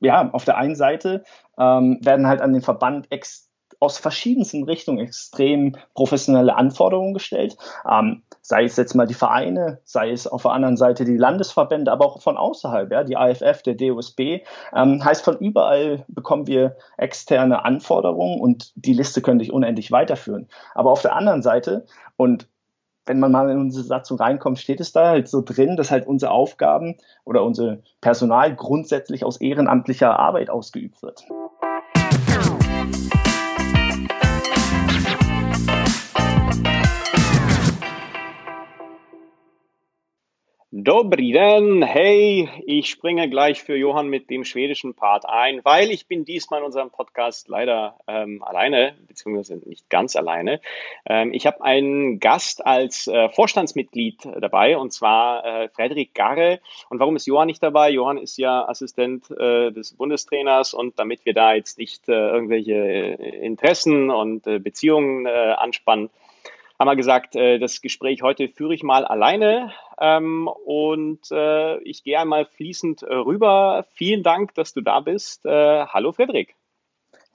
ja, auf der einen Seite ähm, werden halt an den Verband ex aus verschiedensten Richtungen extrem professionelle Anforderungen gestellt. Ähm, sei es jetzt mal die Vereine, sei es auf der anderen Seite die Landesverbände, aber auch von außerhalb, ja, die AFF, der DOSB. Ähm, heißt, von überall bekommen wir externe Anforderungen und die Liste könnte ich unendlich weiterführen. Aber auf der anderen Seite, und wenn man mal in unsere Satzung reinkommt, steht es da halt so drin, dass halt unsere Aufgaben oder unser Personal grundsätzlich aus ehrenamtlicher Arbeit ausgeübt wird. Dobri den, hey, ich springe gleich für Johann mit dem schwedischen Part ein, weil ich bin diesmal in unserem Podcast leider ähm, alleine, beziehungsweise nicht ganz alleine. Ähm, ich habe einen Gast als äh, Vorstandsmitglied dabei, und zwar äh, Frederik Garre. Und warum ist Johann nicht dabei? Johann ist ja Assistent äh, des Bundestrainers und damit wir da jetzt nicht äh, irgendwelche äh, Interessen und äh, Beziehungen anspannen, haben wir gesagt, äh, das Gespräch heute führe ich mal alleine ähm, und äh, ich gehe einmal fließend äh, rüber. Vielen Dank, dass du da bist. Äh, hallo Frederik.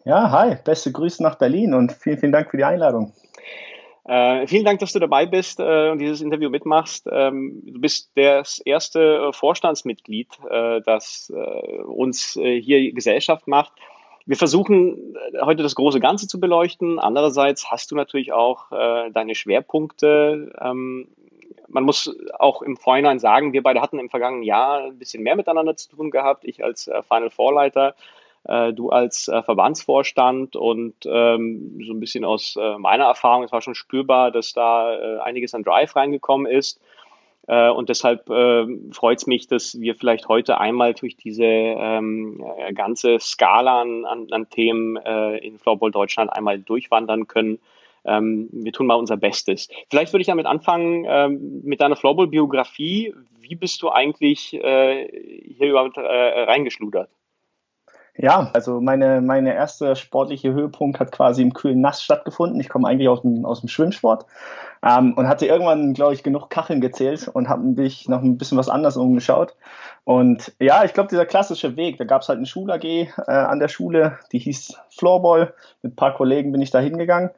Ja, hi, beste Grüße nach Berlin und vielen, vielen Dank für die Einladung. Äh, vielen Dank, dass du dabei bist äh, und dieses Interview mitmachst. Ähm, du bist das erste äh, Vorstandsmitglied, äh, das äh, uns hier Gesellschaft macht. Wir versuchen äh, heute das große Ganze zu beleuchten. Andererseits hast du natürlich auch äh, deine Schwerpunkte. Ähm, man muss auch im Vorhinein sagen, wir beide hatten im vergangenen Jahr ein bisschen mehr miteinander zu tun gehabt. Ich als äh, Final Vorleiter, äh, du als äh, Verbandsvorstand und ähm, so ein bisschen aus äh, meiner Erfahrung, es war schon spürbar, dass da einiges an Drive reingekommen ist. Äh, und deshalb äh, freut es mich, dass wir vielleicht heute einmal durch diese ähm, äh, ganze Skala an, an, Themen äh, in Floorball Deutschland einmal durchwandern können. Ähm, wir tun mal unser Bestes. Vielleicht würde ich damit anfangen ähm, mit deiner Floorball-Biografie. Wie bist du eigentlich äh, hier überhaupt äh, reingeschludert? Ja, also meine, meine erste sportliche Höhepunkt hat quasi im kühlen Nass stattgefunden. Ich komme eigentlich aus dem, aus dem Schwimmsport ähm, und hatte irgendwann, glaube ich, genug Kacheln gezählt und habe mich noch ein bisschen was anderes umgeschaut. Und ja, ich glaube, dieser klassische Weg, da gab es halt eine Schul AG äh, an der Schule, die hieß Floorball. Mit ein paar Kollegen bin ich da hingegangen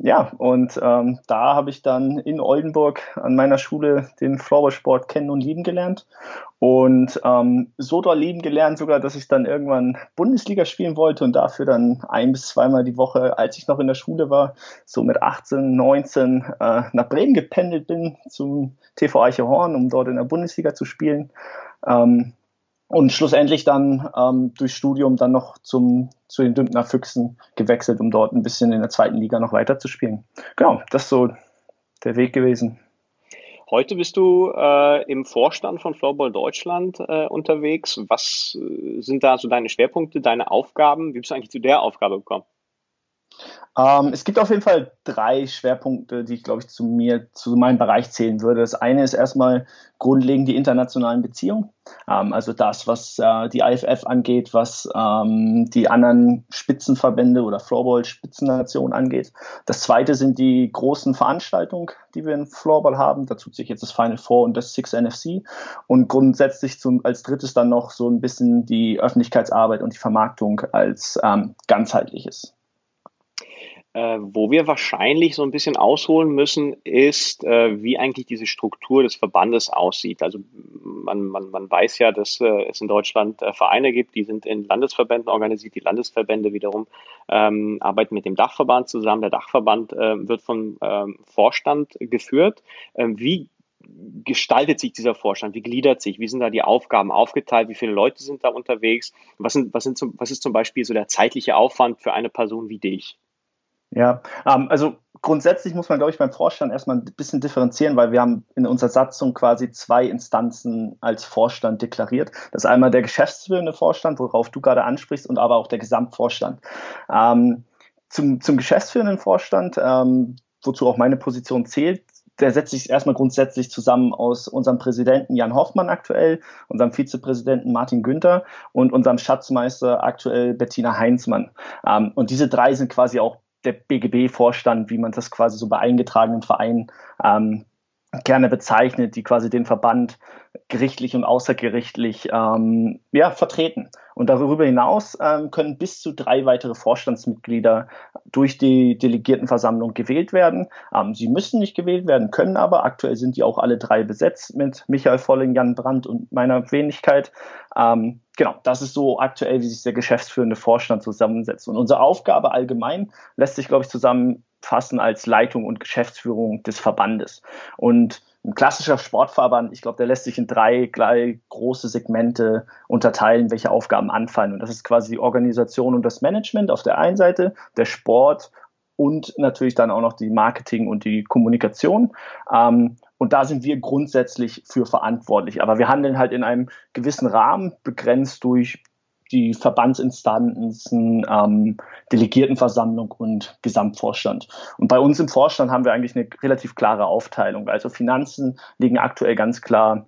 ja, und ähm, da habe ich dann in Oldenburg an meiner Schule den Floorballsport kennen und lieben gelernt. Und ähm, so doll lieben gelernt sogar, dass ich dann irgendwann Bundesliga spielen wollte und dafür dann ein bis zweimal die Woche, als ich noch in der Schule war, so mit 18, 19 äh, nach Bremen gependelt bin zum TV Eichehorn, um dort in der Bundesliga zu spielen. Ähm, und schlussendlich dann ähm, durch Studium dann noch zum, zu den Dümpner Füchsen gewechselt, um dort ein bisschen in der zweiten Liga noch weiter zu spielen. Genau, das ist so der Weg gewesen. Heute bist du äh, im Vorstand von Floorball Deutschland äh, unterwegs. Was äh, sind da so deine Schwerpunkte, deine Aufgaben? Wie bist du eigentlich zu der Aufgabe gekommen? Ähm, es gibt auf jeden Fall drei Schwerpunkte, die ich, glaube ich, zu mir, zu meinem Bereich zählen würde. Das eine ist erstmal grundlegend die internationalen Beziehungen. Ähm, also das, was äh, die IFF angeht, was ähm, die anderen Spitzenverbände oder Floorball-Spitzennationen angeht. Das zweite sind die großen Veranstaltungen, die wir in Floorball haben. Dazu sich jetzt das Final Four und das Six NFC. Und grundsätzlich zum, als drittes dann noch so ein bisschen die Öffentlichkeitsarbeit und die Vermarktung als ähm, ganzheitliches. Äh, wo wir wahrscheinlich so ein bisschen ausholen müssen, ist, äh, wie eigentlich diese Struktur des Verbandes aussieht. Also man, man, man weiß ja, dass äh, es in Deutschland äh, Vereine gibt, die sind in Landesverbänden organisiert. Die Landesverbände wiederum ähm, arbeiten mit dem Dachverband zusammen. Der Dachverband äh, wird vom ähm, Vorstand geführt. Ähm, wie gestaltet sich dieser Vorstand? Wie gliedert sich? Wie sind da die Aufgaben aufgeteilt? Wie viele Leute sind da unterwegs? Was, sind, was, sind zum, was ist zum Beispiel so der zeitliche Aufwand für eine Person wie dich? Ja, ähm, also grundsätzlich muss man, glaube ich, beim Vorstand erstmal ein bisschen differenzieren, weil wir haben in unserer Satzung quasi zwei Instanzen als Vorstand deklariert. Das ist einmal der geschäftsführende Vorstand, worauf du gerade ansprichst, und aber auch der Gesamtvorstand. Ähm, zum, zum geschäftsführenden Vorstand, ähm, wozu auch meine Position zählt, der setzt sich erstmal grundsätzlich zusammen aus unserem Präsidenten Jan Hoffmann aktuell, unserem Vizepräsidenten Martin Günther und unserem Schatzmeister aktuell Bettina Heinzmann. Ähm, und diese drei sind quasi auch der BGB-Vorstand, wie man das quasi so bei eingetragenen Vereinen ähm, gerne bezeichnet, die quasi den Verband gerichtlich und außergerichtlich ähm, ja, vertreten. Und darüber hinaus ähm, können bis zu drei weitere Vorstandsmitglieder durch die Delegiertenversammlung gewählt werden. Ähm, sie müssen nicht gewählt werden, können aber. Aktuell sind die auch alle drei besetzt mit Michael Volling, Jan Brandt und meiner Wenigkeit. Ähm, genau, das ist so aktuell, wie sich der geschäftsführende Vorstand zusammensetzt. Und unsere Aufgabe allgemein lässt sich, glaube ich, zusammen fassen als Leitung und Geschäftsführung des Verbandes. Und ein klassischer Sportverband, ich glaube, der lässt sich in drei gleich große Segmente unterteilen, welche Aufgaben anfallen. Und das ist quasi die Organisation und das Management auf der einen Seite, der Sport und natürlich dann auch noch die Marketing und die Kommunikation. Ähm, und da sind wir grundsätzlich für verantwortlich. Aber wir handeln halt in einem gewissen Rahmen, begrenzt durch die Verbandsinstanzen, ähm, Delegiertenversammlung und Gesamtvorstand. Und bei uns im Vorstand haben wir eigentlich eine relativ klare Aufteilung. Also Finanzen liegen aktuell ganz klar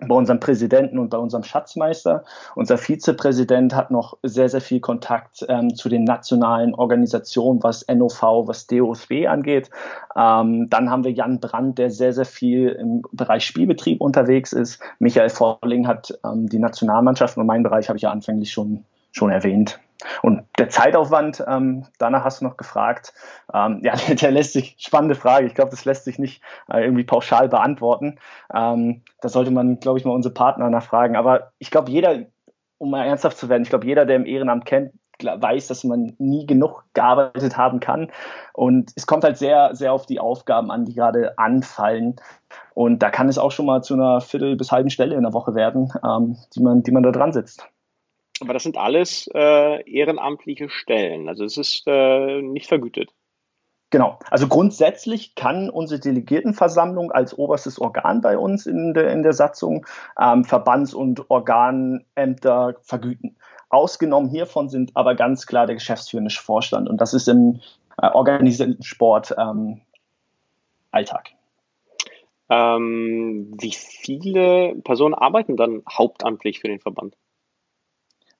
bei unserem Präsidenten und bei unserem Schatzmeister. Unser Vizepräsident hat noch sehr, sehr viel Kontakt ähm, zu den nationalen Organisationen, was NOV, was DOSB angeht. Ähm, dann haben wir Jan Brandt, der sehr, sehr viel im Bereich Spielbetrieb unterwegs ist. Michael Vorling hat ähm, die Nationalmannschaft und meinen Bereich habe ich ja anfänglich schon, schon erwähnt. Und der Zeitaufwand, ähm, danach hast du noch gefragt, ähm, ja, der, lässt sich, spannende Frage, ich glaube, das lässt sich nicht äh, irgendwie pauschal beantworten. Ähm, da sollte man, glaube ich, mal unsere Partner nachfragen. Aber ich glaube, jeder, um mal ernsthaft zu werden, ich glaube, jeder, der im Ehrenamt kennt, weiß, dass man nie genug gearbeitet haben kann. Und es kommt halt sehr, sehr auf die Aufgaben an, die gerade anfallen. Und da kann es auch schon mal zu einer Viertel bis halben Stelle in der Woche werden, ähm, die, man, die man da dran sitzt. Aber das sind alles äh, ehrenamtliche Stellen. Also es ist äh, nicht vergütet. Genau. Also grundsätzlich kann unsere Delegiertenversammlung als oberstes Organ bei uns in der, in der Satzung ähm, Verbands- und Organämter vergüten. Ausgenommen hiervon sind aber ganz klar der geschäftsführende Vorstand und das ist im äh, organisierten Sport ähm, Alltag. Ähm, wie viele Personen arbeiten dann hauptamtlich für den Verband?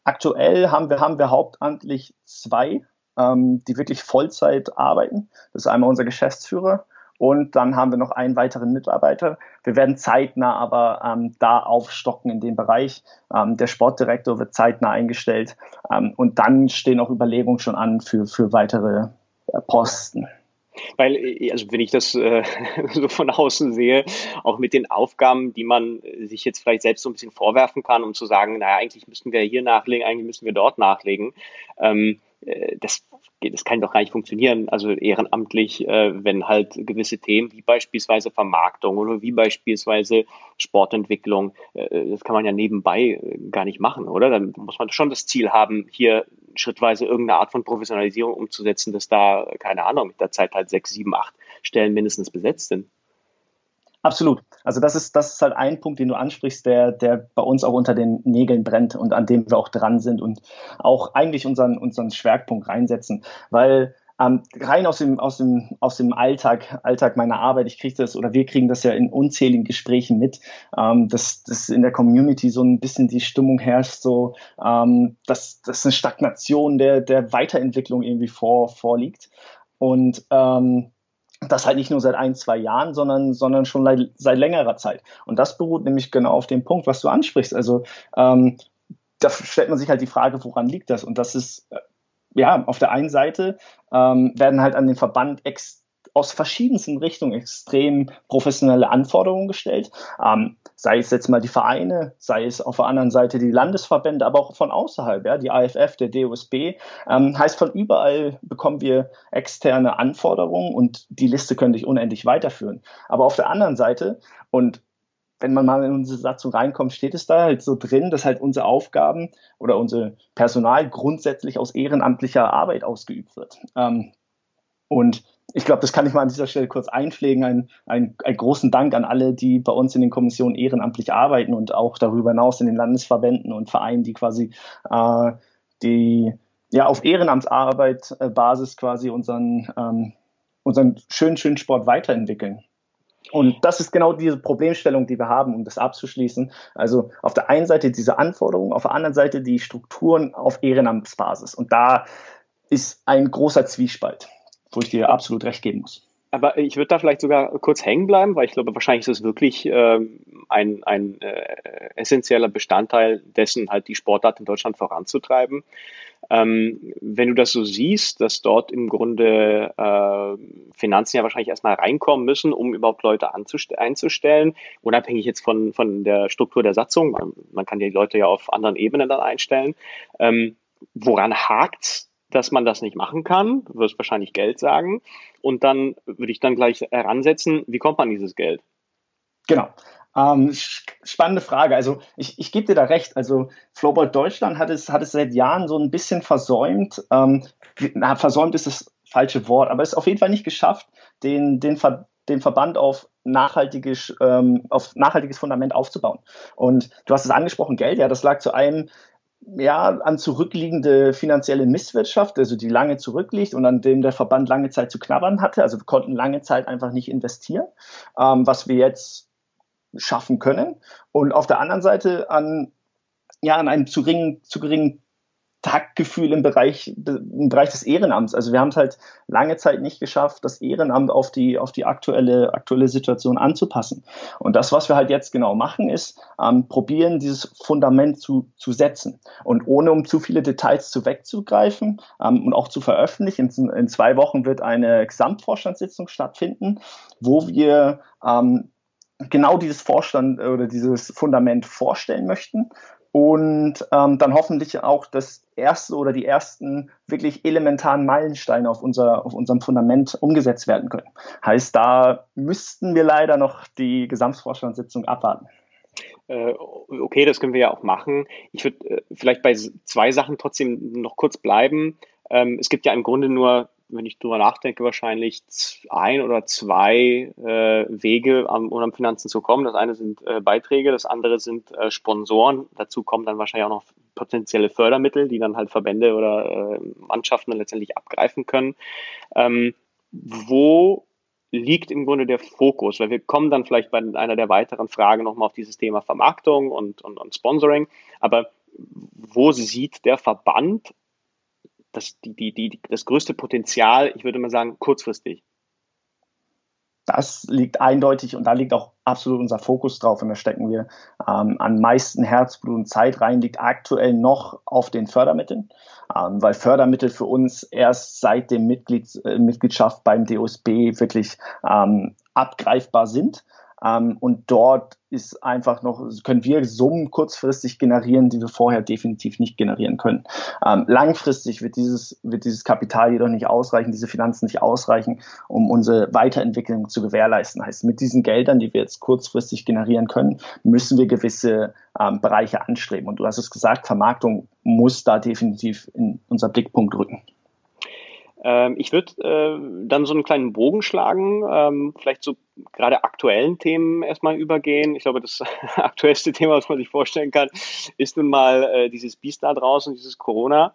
Aktuell haben wir, haben wir hauptamtlich zwei, ähm, die wirklich Vollzeit arbeiten. Das ist einmal unser Geschäftsführer und dann haben wir noch einen weiteren Mitarbeiter. Wir werden zeitnah aber ähm, da aufstocken in dem Bereich. Ähm, der Sportdirektor wird zeitnah eingestellt ähm, und dann stehen auch Überlegungen schon an für, für weitere äh, Posten. Weil, äh, also wenn ich das äh, so von außen sehe, auch mit den Aufgaben, die man sich jetzt vielleicht selbst so ein bisschen vorwerfen kann, um zu sagen, naja, eigentlich müssten wir hier nachlegen, eigentlich müssen wir dort nachlegen. Ähm, äh, das, das kann doch gar nicht funktionieren, also ehrenamtlich, äh, wenn halt gewisse Themen wie beispielsweise Vermarktung oder wie beispielsweise Sportentwicklung, äh, das kann man ja nebenbei gar nicht machen, oder? Dann muss man schon das Ziel haben, hier schrittweise irgendeine Art von Professionalisierung umzusetzen, dass da, keine Ahnung, mit der Zeit halt sechs, sieben, acht Stellen mindestens besetzt sind. Absolut. Also das ist, das ist halt ein Punkt, den du ansprichst, der, der bei uns auch unter den Nägeln brennt und an dem wir auch dran sind und auch eigentlich unseren, unseren Schwerpunkt reinsetzen. Weil ähm, rein aus dem, aus dem, aus dem Alltag, Alltag meiner Arbeit, ich kriege das oder wir kriegen das ja in unzähligen Gesprächen mit, ähm, dass, dass in der Community so ein bisschen die Stimmung herrscht, so ähm, dass, dass eine Stagnation der, der Weiterentwicklung irgendwie vor, vorliegt. Und ähm, das halt nicht nur seit ein, zwei Jahren, sondern, sondern schon seit längerer Zeit. Und das beruht nämlich genau auf dem Punkt, was du ansprichst. Also ähm, da stellt man sich halt die Frage, woran liegt das? Und das ist, äh, ja, auf der einen Seite ähm, werden halt an den Verband ex aus verschiedensten Richtungen extrem professionelle Anforderungen gestellt. Ähm, sei es jetzt mal die Vereine, sei es auf der anderen Seite die Landesverbände, aber auch von außerhalb, ja, die AFF, der DOSB. Ähm, heißt, von überall bekommen wir externe Anforderungen und die Liste könnte ich unendlich weiterführen. Aber auf der anderen Seite, und wenn man mal in unsere Satzung reinkommt, steht es da halt so drin, dass halt unsere Aufgaben oder unser Personal grundsätzlich aus ehrenamtlicher Arbeit ausgeübt wird. Ähm, und ich glaube, das kann ich mal an dieser Stelle kurz einpflegen. Ein, ein, einen großen Dank an alle, die bei uns in den Kommissionen ehrenamtlich arbeiten und auch darüber hinaus in den Landesverbänden und Vereinen, die quasi äh, die ja auf Ehrenamtsarbeit-Basis quasi unseren, ähm, unseren schönen, schönen Sport weiterentwickeln. Und das ist genau diese Problemstellung, die wir haben, um das abzuschließen. Also auf der einen Seite diese Anforderungen, auf der anderen Seite die Strukturen auf Ehrenamtsbasis. Und da ist ein großer Zwiespalt wo ich dir absolut recht geben muss. Aber ich würde da vielleicht sogar kurz hängen bleiben, weil ich glaube, wahrscheinlich ist es wirklich äh, ein, ein äh, essentieller Bestandteil dessen, halt die Sportart in Deutschland voranzutreiben. Ähm, wenn du das so siehst, dass dort im Grunde äh, Finanzen ja wahrscheinlich erstmal reinkommen müssen, um überhaupt Leute einzustellen, unabhängig jetzt von, von der Struktur der Satzung, man, man kann die Leute ja auf anderen Ebenen dann einstellen. Ähm, woran hakt's dass man das nicht machen kann. Du wirst wahrscheinlich Geld sagen. Und dann würde ich dann gleich heransetzen, wie kommt man an dieses Geld? Genau. Ähm, spannende Frage. Also ich, ich gebe dir da recht. Also Flowball Deutschland hat es, hat es seit Jahren so ein bisschen versäumt. Ähm, na, versäumt ist das falsche Wort, aber es ist auf jeden Fall nicht geschafft, den, den, Ver, den Verband auf nachhaltiges, ähm, auf nachhaltiges Fundament aufzubauen. Und du hast es angesprochen, Geld, ja, das lag zu einem ja, an zurückliegende finanzielle Misswirtschaft, also die lange zurückliegt und an dem der Verband lange Zeit zu knabbern hatte. Also wir konnten lange Zeit einfach nicht investieren, ähm, was wir jetzt schaffen können. Und auf der anderen Seite an, ja, an einem zu geringen, zu geringen Taktgefühl im Bereich, im Bereich des Ehrenamts. Also wir haben es halt lange Zeit nicht geschafft, das Ehrenamt auf die, auf die aktuelle, aktuelle Situation anzupassen. Und das, was wir halt jetzt genau machen, ist ähm, probieren, dieses Fundament zu, zu setzen. Und ohne um zu viele Details zu wegzugreifen ähm, und auch zu veröffentlichen, in, in zwei Wochen wird eine Gesamtvorstandssitzung stattfinden, wo wir ähm, genau dieses Vorstand oder dieses Fundament vorstellen möchten und ähm, dann hoffentlich auch das erste oder die ersten wirklich elementaren Meilensteine auf, unser, auf unserem Fundament umgesetzt werden können. Heißt, da müssten wir leider noch die Gesamtvorstandssitzung abwarten. Äh, okay, das können wir ja auch machen. Ich würde äh, vielleicht bei zwei Sachen trotzdem noch kurz bleiben. Ähm, es gibt ja im Grunde nur wenn ich drüber nachdenke, wahrscheinlich ein oder zwei äh, Wege, um an Finanzen zu kommen. Das eine sind äh, Beiträge, das andere sind äh, Sponsoren. Dazu kommen dann wahrscheinlich auch noch potenzielle Fördermittel, die dann halt Verbände oder äh, Mannschaften dann letztendlich abgreifen können. Ähm, wo liegt im Grunde der Fokus? Weil wir kommen dann vielleicht bei einer der weiteren Fragen nochmal auf dieses Thema Vermarktung und, und, und Sponsoring. Aber wo sieht der Verband das, die, die, die, das größte Potenzial, ich würde mal sagen, kurzfristig? Das liegt eindeutig und da liegt auch absolut unser Fokus drauf und da stecken wir ähm, am meisten Herzblut und Zeit rein, liegt aktuell noch auf den Fördermitteln, ähm, weil Fördermittel für uns erst seit dem Mitglied, äh, Mitgliedschaft beim DOSB wirklich ähm, abgreifbar sind. Ähm, und dort ist einfach noch, können wir Summen kurzfristig generieren, die wir vorher definitiv nicht generieren können. Ähm, langfristig wird dieses, wird dieses Kapital jedoch nicht ausreichen, diese Finanzen nicht ausreichen, um unsere Weiterentwicklung zu gewährleisten. Heißt, mit diesen Geldern, die wir jetzt kurzfristig generieren können, müssen wir gewisse ähm, Bereiche anstreben. Und du hast es gesagt, Vermarktung muss da definitiv in unser Blickpunkt rücken. Ähm, ich würde äh, dann so einen kleinen Bogen schlagen, ähm, vielleicht so gerade aktuellen Themen erstmal übergehen. Ich glaube, das aktuellste Thema, was man sich vorstellen kann, ist nun mal äh, dieses Biest da draußen, dieses Corona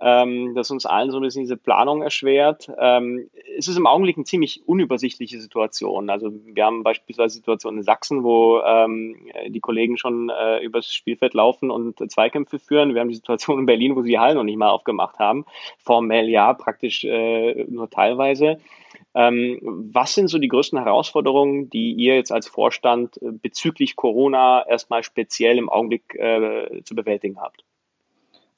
ähm, das uns allen so ein bisschen diese Planung erschwert. Ähm, es ist im Augenblick eine ziemlich unübersichtliche Situation. Also wir haben beispielsweise Situationen in Sachsen, wo ähm, die Kollegen schon äh, übers Spielfeld laufen und Zweikämpfe führen. Wir haben die Situation in Berlin, wo sie die Hallen noch nicht mal aufgemacht haben. Formell ja, praktisch äh, nur teilweise. Ähm, was sind so die größten Herausforderungen, die ihr jetzt als Vorstand äh, bezüglich Corona erstmal speziell im Augenblick äh, zu bewältigen habt?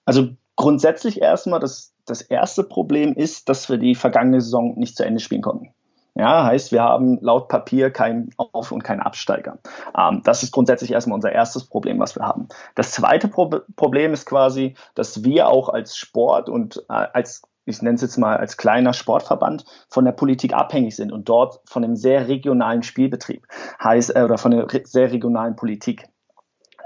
Also grundsätzlich erstmal, das, das erste Problem ist, dass wir die vergangene Saison nicht zu Ende spielen konnten. Ja, heißt, wir haben laut Papier keinen Auf- und keinen Absteiger. Ähm, das ist grundsätzlich erstmal unser erstes Problem, was wir haben. Das zweite Pro Problem ist quasi, dass wir auch als Sport und äh, als ich nenne es jetzt mal als kleiner Sportverband, von der Politik abhängig sind und dort von einem sehr regionalen Spielbetrieb heißt, äh, oder von re sehr regionalen Politik.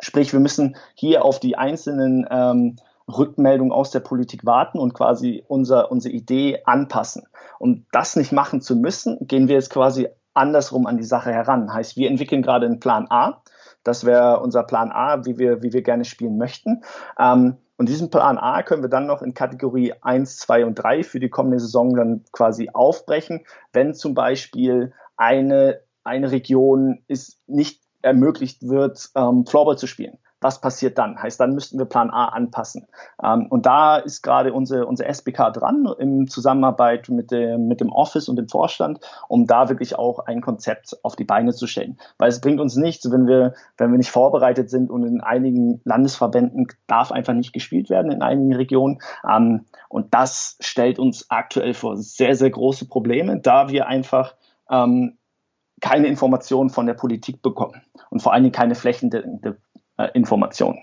Sprich, wir müssen hier auf die einzelnen ähm, Rückmeldung aus der Politik warten und quasi unser, unsere Idee anpassen. Um das nicht machen zu müssen, gehen wir jetzt quasi andersrum an die Sache heran. Heißt, wir entwickeln gerade einen Plan A. Das wäre unser Plan A, wie wir, wie wir gerne spielen möchten. Ähm, und diesen Plan A können wir dann noch in Kategorie 1, 2 und 3 für die kommende Saison dann quasi aufbrechen, wenn zum Beispiel eine, eine Region ist nicht ermöglicht wird, ähm, Floorball zu spielen was passiert dann? Heißt, dann müssten wir Plan A anpassen. Ähm, und da ist gerade unsere, unsere SBK dran, im Zusammenarbeit mit dem, mit dem Office und dem Vorstand, um da wirklich auch ein Konzept auf die Beine zu stellen. Weil es bringt uns nichts, wenn wir, wenn wir nicht vorbereitet sind und in einigen Landesverbänden darf einfach nicht gespielt werden, in einigen Regionen. Ähm, und das stellt uns aktuell vor sehr, sehr große Probleme, da wir einfach ähm, keine Informationen von der Politik bekommen und vor allen Dingen keine flächendeckende äh, Informationen.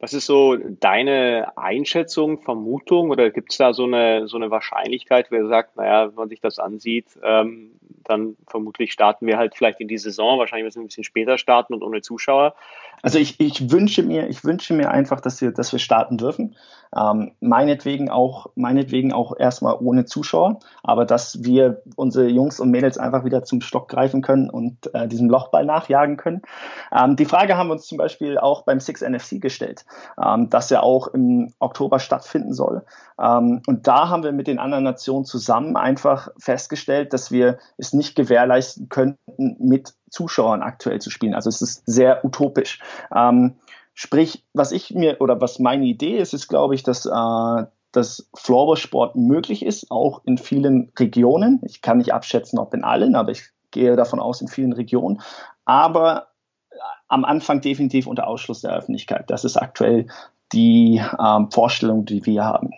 Was ist so deine Einschätzung, Vermutung oder gibt es da so eine, so eine Wahrscheinlichkeit, wer sagt, naja, wenn man sich das ansieht, ähm, dann vermutlich starten wir halt vielleicht in die Saison, wahrscheinlich müssen wir ein bisschen später starten und ohne Zuschauer. Also ich, ich wünsche mir, ich wünsche mir einfach, dass wir, dass wir starten dürfen. Ähm, meinetwegen auch, meinetwegen auch erstmal ohne Zuschauer, aber dass wir unsere Jungs und Mädels einfach wieder zum Stock greifen können und äh, diesem Lochball nachjagen können. Ähm, die Frage haben wir uns zum Beispiel auch beim Six NFC gestellt, ähm, dass er auch im Oktober stattfinden soll. Ähm, und da haben wir mit den anderen Nationen zusammen einfach festgestellt, dass wir es nicht gewährleisten könnten, mit Zuschauern aktuell zu spielen. Also es ist sehr utopisch. Ähm, sprich, was ich mir oder was meine Idee ist, ist, glaube ich, dass äh, dass Floorball-Sport möglich ist, auch in vielen Regionen. Ich kann nicht abschätzen, ob in allen, aber ich gehe davon aus, in vielen Regionen. Aber äh, am Anfang definitiv unter Ausschluss der Öffentlichkeit. Das ist aktuell die ähm, Vorstellung, die wir haben.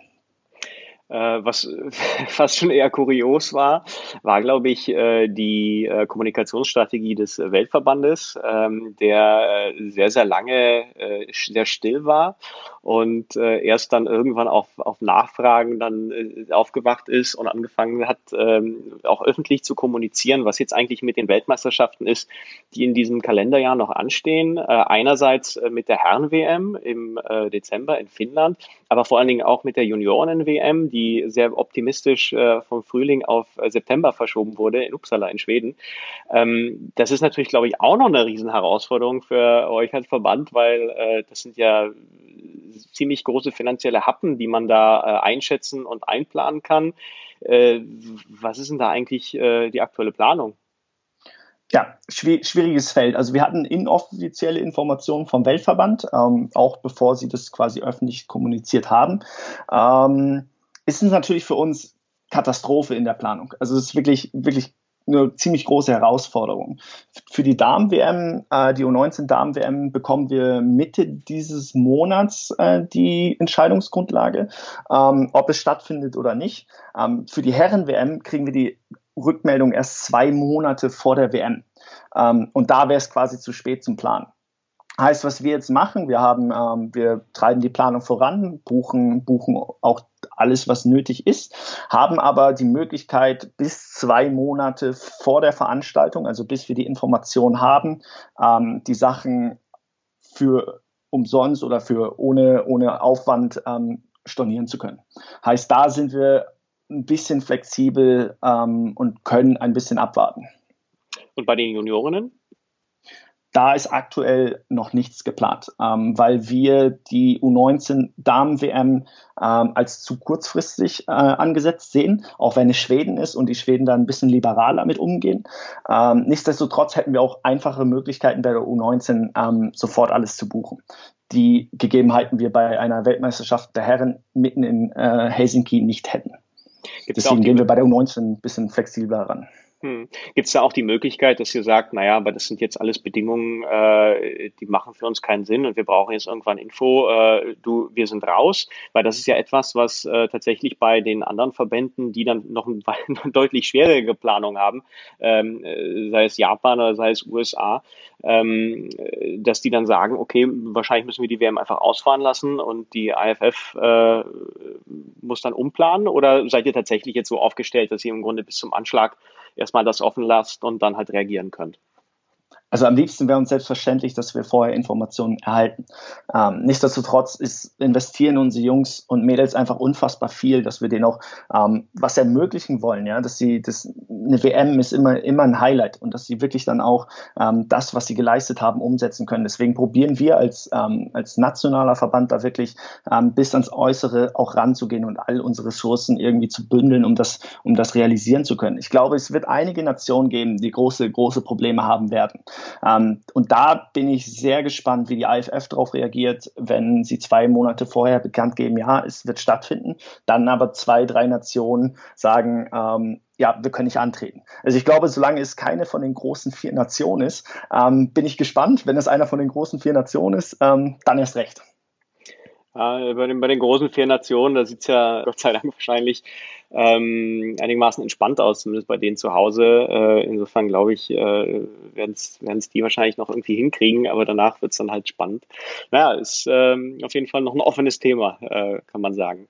Äh, was fast schon eher kurios war, war, glaube ich, äh, die äh, Kommunikationsstrategie des Weltverbandes, ähm, der sehr, sehr lange sehr still war und erst dann irgendwann auf, auf Nachfragen dann aufgewacht ist und angefangen hat, ähm, auch öffentlich zu kommunizieren, was jetzt eigentlich mit den Weltmeisterschaften ist, die in diesem Kalenderjahr noch anstehen. Einerseits mit der Herren-WM im Dezember in Finnland, aber vor allen Dingen auch mit der Junioren-WM, die die sehr optimistisch äh, vom Frühling auf äh, September verschoben wurde in Uppsala in Schweden. Ähm, das ist natürlich, glaube ich, auch noch eine Riesenherausforderung für euch als Verband, weil äh, das sind ja ziemlich große finanzielle Happen, die man da äh, einschätzen und einplanen kann. Äh, was ist denn da eigentlich äh, die aktuelle Planung? Ja, schwieriges Feld. Also wir hatten inoffizielle Informationen vom Weltverband, ähm, auch bevor sie das quasi öffentlich kommuniziert haben. Ähm, ist es natürlich für uns Katastrophe in der Planung. Also es ist wirklich, wirklich eine ziemlich große Herausforderung. Für die Damen-WM, äh, die U19-Damen-WM, bekommen wir Mitte dieses Monats äh, die Entscheidungsgrundlage, ähm, ob es stattfindet oder nicht. Ähm, für die Herren-WM kriegen wir die Rückmeldung erst zwei Monate vor der WM. Ähm, und da wäre es quasi zu spät zum Planen. Heißt, was wir jetzt machen, wir haben, ähm, wir treiben die Planung voran, buchen, buchen auch alles, was nötig ist, haben aber die Möglichkeit, bis zwei Monate vor der Veranstaltung, also bis wir die Information haben, ähm, die Sachen für umsonst oder für ohne, ohne Aufwand ähm, stornieren zu können. Heißt, da sind wir ein bisschen flexibel ähm, und können ein bisschen abwarten. Und bei den Juniorinnen? Da ist aktuell noch nichts geplant, ähm, weil wir die U19 Damen-WM ähm, als zu kurzfristig äh, angesetzt sehen, auch wenn es Schweden ist und die Schweden da ein bisschen liberaler mit umgehen. Ähm, nichtsdestotrotz hätten wir auch einfache Möglichkeiten bei der U19 ähm, sofort alles zu buchen. Die Gegebenheiten wir bei einer Weltmeisterschaft der Herren mitten in äh, Helsinki nicht hätten. Gibt's Deswegen gehen wir bei der U19 ein bisschen flexibler ran. Hm. Gibt es da auch die Möglichkeit, dass ihr sagt, naja, aber das sind jetzt alles Bedingungen, äh, die machen für uns keinen Sinn und wir brauchen jetzt irgendwann Info, äh, du, wir sind raus, weil das ist ja etwas, was äh, tatsächlich bei den anderen Verbänden, die dann noch eine deutlich schwierige Planung haben, ähm, äh, sei es Japan oder sei es USA, ähm, dass die dann sagen, okay, wahrscheinlich müssen wir die WM einfach ausfahren lassen und die IFF äh, muss dann umplanen oder seid ihr tatsächlich jetzt so aufgestellt, dass ihr im Grunde bis zum Anschlag erstmal das offen lasst und dann halt reagieren könnt. Also am liebsten wäre uns selbstverständlich, dass wir vorher Informationen erhalten. Ähm, nichtsdestotrotz ist, investieren unsere Jungs und Mädels einfach unfassbar viel, dass wir denen auch ähm, was ermöglichen wollen, ja, dass sie, das, eine WM ist immer, immer ein Highlight und dass sie wirklich dann auch ähm, das, was sie geleistet haben, umsetzen können. Deswegen probieren wir als, ähm, als nationaler Verband da wirklich ähm, bis ans Äußere auch ranzugehen und all unsere Ressourcen irgendwie zu bündeln, um das, um das realisieren zu können. Ich glaube, es wird einige Nationen geben, die große, große Probleme haben werden. Ähm, und da bin ich sehr gespannt, wie die IFF darauf reagiert, wenn sie zwei Monate vorher bekannt geben, ja, es wird stattfinden, dann aber zwei, drei Nationen sagen, ähm, ja, wir können nicht antreten. Also ich glaube, solange es keine von den großen vier Nationen ist, ähm, bin ich gespannt. Wenn es einer von den großen vier Nationen ist, ähm, dann erst recht. Ja, bei, den, bei den großen vier Nationen, da sieht es ja Gott sei Dank wahrscheinlich ähm, einigermaßen entspannt aus, zumindest bei denen zu Hause. Äh, insofern glaube ich, äh, werden es die wahrscheinlich noch irgendwie hinkriegen, aber danach wird es dann halt spannend. Naja, ist ähm, auf jeden Fall noch ein offenes Thema, äh, kann man sagen.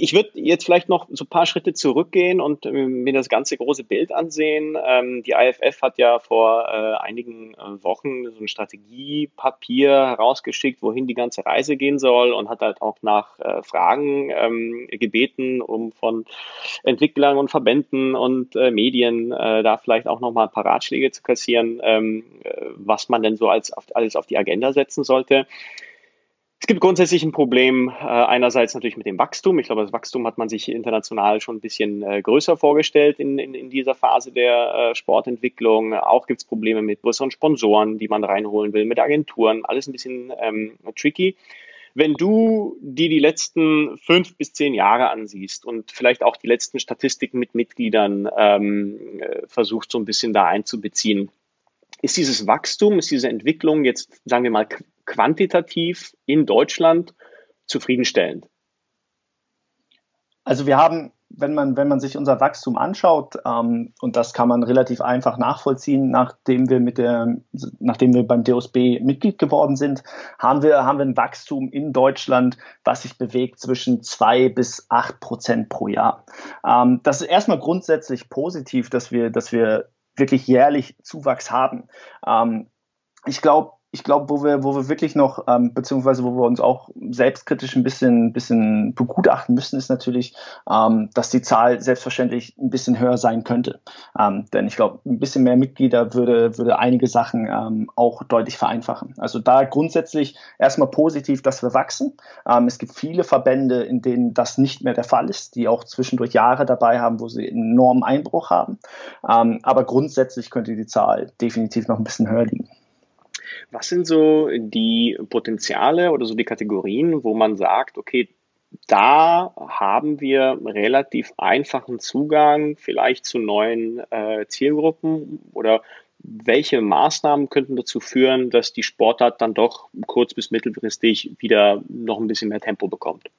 Ich würde jetzt vielleicht noch so ein paar Schritte zurückgehen und äh, mir das ganze große Bild ansehen. Ähm, die IFF hat ja vor äh, einigen äh, Wochen so ein Strategiepapier herausgeschickt, wohin die ganze Reise gehen soll und hat halt auch nach Fragen ähm, gebeten, um von Entwicklern und Verbänden und Medien da vielleicht auch nochmal ein paar Ratschläge zu kassieren, ähm, was man denn so als alles auf die Agenda setzen sollte. Es gibt grundsätzlich ein Problem, äh, einerseits natürlich mit dem Wachstum. Ich glaube, das Wachstum hat man sich international schon ein bisschen äh, größer vorgestellt in, in, in dieser Phase der äh, Sportentwicklung. Auch gibt es Probleme mit größeren Sponsoren, die man reinholen will, mit Agenturen. Alles ein bisschen ähm, tricky. Wenn du dir die letzten fünf bis zehn Jahre ansiehst und vielleicht auch die letzten Statistiken mit Mitgliedern ähm, äh, versuchst, so ein bisschen da einzubeziehen, ist dieses Wachstum, ist diese Entwicklung jetzt, sagen wir mal, quantitativ in Deutschland zufriedenstellend? Also wir haben, wenn man, wenn man sich unser Wachstum anschaut, ähm, und das kann man relativ einfach nachvollziehen, nachdem wir mit der, nachdem wir beim DOSB Mitglied geworden sind, haben wir, haben wir ein Wachstum in Deutschland, was sich bewegt zwischen zwei bis acht Prozent pro Jahr. Ähm, das ist erstmal grundsätzlich positiv, dass wir, dass wir wirklich jährlich Zuwachs haben. Ähm, ich glaube, ich glaube, wo wir, wo wir wirklich noch, ähm, beziehungsweise wo wir uns auch selbstkritisch ein bisschen, bisschen begutachten müssen, ist natürlich, ähm, dass die Zahl selbstverständlich ein bisschen höher sein könnte. Ähm, denn ich glaube, ein bisschen mehr Mitglieder würde, würde einige Sachen ähm, auch deutlich vereinfachen. Also da grundsätzlich erstmal positiv, dass wir wachsen. Ähm, es gibt viele Verbände, in denen das nicht mehr der Fall ist, die auch zwischendurch Jahre dabei haben, wo sie einen enormen Einbruch haben. Ähm, aber grundsätzlich könnte die Zahl definitiv noch ein bisschen höher liegen. Was sind so die Potenziale oder so die Kategorien, wo man sagt, okay, da haben wir relativ einfachen Zugang vielleicht zu neuen äh, Zielgruppen oder welche Maßnahmen könnten dazu führen, dass die Sportart dann doch kurz- bis mittelfristig wieder noch ein bisschen mehr Tempo bekommt?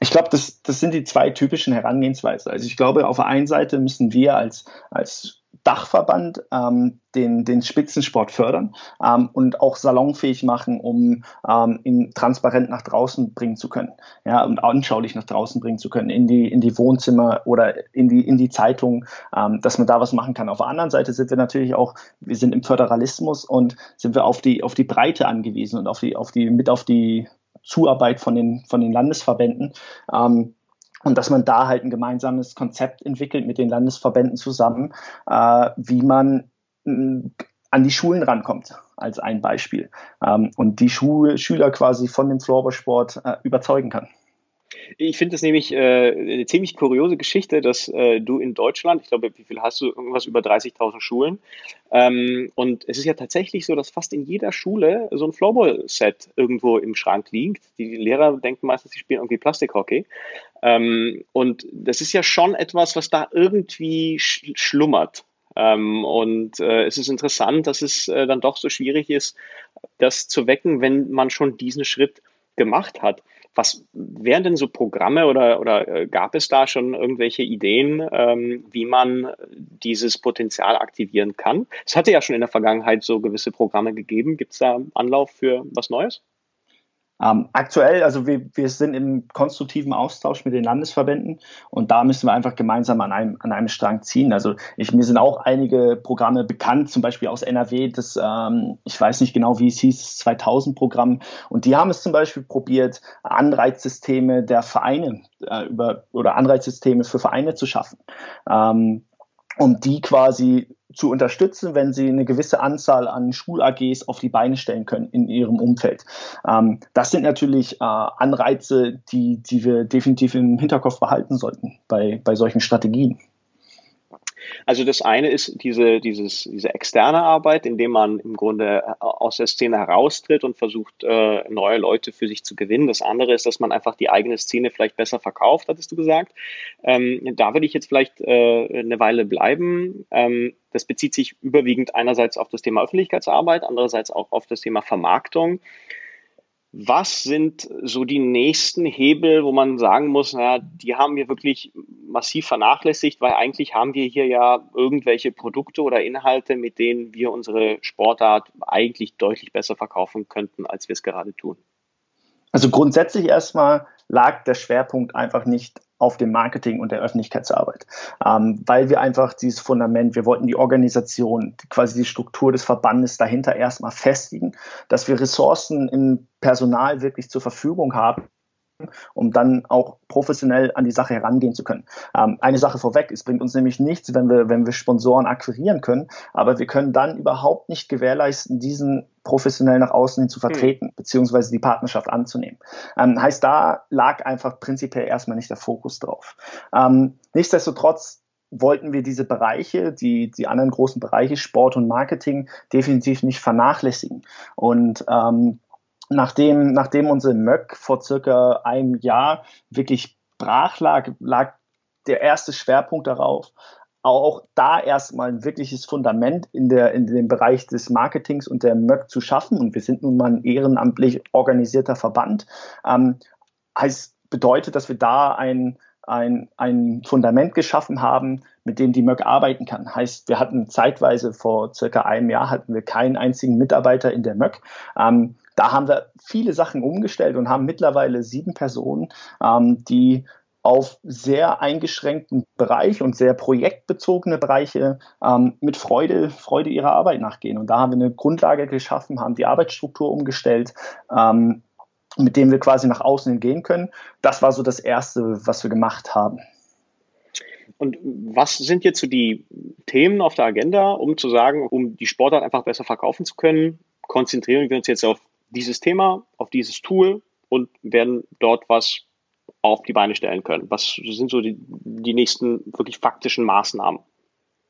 Ich glaube, das, das sind die zwei typischen Herangehensweisen. Also ich glaube, auf der einen Seite müssen wir als, als Dachverband ähm, den, den Spitzensport fördern ähm, und auch salonfähig machen, um ähm, ihn transparent nach draußen bringen zu können, ja, und anschaulich nach draußen bringen zu können, in die, in die Wohnzimmer oder in die, in die Zeitung, ähm, dass man da was machen kann. Auf der anderen Seite sind wir natürlich auch, wir sind im Föderalismus und sind wir auf die, auf die Breite angewiesen und auf die, auf die, mit auf die Zuarbeit von den, von den Landesverbänden. Ähm, und dass man da halt ein gemeinsames Konzept entwickelt mit den Landesverbänden zusammen, äh, wie man äh, an die Schulen rankommt, als ein Beispiel. Ähm, und die Schu Schüler quasi von dem Floorballsport äh, überzeugen kann. Ich finde es nämlich äh, eine ziemlich kuriose Geschichte, dass äh, du in Deutschland, ich glaube, wie viel hast du? Irgendwas über 30.000 Schulen. Ähm, und es ist ja tatsächlich so, dass fast in jeder Schule so ein Floorball-Set irgendwo im Schrank liegt. Die Lehrer denken meistens, sie spielen irgendwie Plastikhockey. Ähm, und das ist ja schon etwas, was da irgendwie sch schlummert. Ähm, und äh, es ist interessant, dass es äh, dann doch so schwierig ist, das zu wecken, wenn man schon diesen Schritt gemacht hat. Was wären denn so Programme oder, oder äh, gab es da schon irgendwelche Ideen, ähm, wie man dieses Potenzial aktivieren kann? Es hatte ja schon in der Vergangenheit so gewisse Programme gegeben. Gibt es da Anlauf für was Neues? Ähm, aktuell, also wir, wir sind im konstruktiven Austausch mit den Landesverbänden und da müssen wir einfach gemeinsam an einem, an einem Strang ziehen. Also ich, mir sind auch einige Programme bekannt, zum Beispiel aus NRW, das, ähm, ich weiß nicht genau, wie es hieß, das 2000-Programm und die haben es zum Beispiel probiert, Anreizsysteme der Vereine äh, über, oder Anreizsysteme für Vereine zu schaffen. Ähm, um die quasi zu unterstützen, wenn sie eine gewisse Anzahl an Schul-AGs auf die Beine stellen können in ihrem Umfeld. Ähm, das sind natürlich äh, Anreize, die, die wir definitiv im Hinterkopf behalten sollten bei, bei solchen Strategien. Also das eine ist diese, dieses, diese externe Arbeit, indem man im Grunde äh, aus der Szene heraustritt und versucht, äh, neue Leute für sich zu gewinnen. Das andere ist, dass man einfach die eigene Szene vielleicht besser verkauft, hattest du gesagt. Ähm, da würde ich jetzt vielleicht äh, eine Weile bleiben. Ähm, das bezieht sich überwiegend einerseits auf das Thema Öffentlichkeitsarbeit, andererseits auch auf das Thema Vermarktung. Was sind so die nächsten Hebel, wo man sagen muss, naja, die haben wir wirklich massiv vernachlässigt, weil eigentlich haben wir hier ja irgendwelche Produkte oder Inhalte, mit denen wir unsere Sportart eigentlich deutlich besser verkaufen könnten, als wir es gerade tun. Also grundsätzlich erstmal lag der Schwerpunkt einfach nicht auf dem Marketing und der Öffentlichkeitsarbeit, ähm, weil wir einfach dieses Fundament, wir wollten die Organisation, quasi die Struktur des Verbandes dahinter erstmal festigen, dass wir Ressourcen im Personal wirklich zur Verfügung haben, um dann auch professionell an die Sache herangehen zu können. Ähm, eine Sache vorweg, es bringt uns nämlich nichts, wenn wir, wenn wir Sponsoren akquirieren können, aber wir können dann überhaupt nicht gewährleisten, diesen professionell nach außen hin zu hm. vertreten, hm. beziehungsweise die Partnerschaft anzunehmen. Ähm, heißt, da lag einfach prinzipiell erstmal nicht der Fokus drauf. Ähm, nichtsdestotrotz wollten wir diese Bereiche, die, die anderen großen Bereiche, Sport und Marketing, definitiv nicht vernachlässigen. Und ähm, nachdem, nachdem unsere Möck vor circa einem Jahr wirklich brach lag, lag der erste Schwerpunkt darauf, auch da erstmal ein wirkliches Fundament in, der, in dem Bereich des Marketings und der Möck zu schaffen. Und wir sind nun mal ein ehrenamtlich organisierter Verband. Ähm, heißt, bedeutet, dass wir da ein, ein, ein Fundament geschaffen haben, mit dem die Möck arbeiten kann. Heißt, wir hatten zeitweise vor circa einem Jahr hatten wir keinen einzigen Mitarbeiter in der Möck. Ähm, da haben wir viele Sachen umgestellt und haben mittlerweile sieben Personen, ähm, die auf sehr eingeschränkten Bereich und sehr projektbezogene Bereiche ähm, mit Freude, Freude ihrer Arbeit nachgehen. Und da haben wir eine Grundlage geschaffen, haben die Arbeitsstruktur umgestellt, ähm, mit dem wir quasi nach außen gehen können. Das war so das Erste, was wir gemacht haben. Und was sind jetzt so die Themen auf der Agenda, um zu sagen, um die Sportart einfach besser verkaufen zu können, konzentrieren wir uns jetzt auf dieses Thema, auf dieses Tool und werden dort was auf die Beine stellen können. Was sind so die, die nächsten wirklich faktischen Maßnahmen?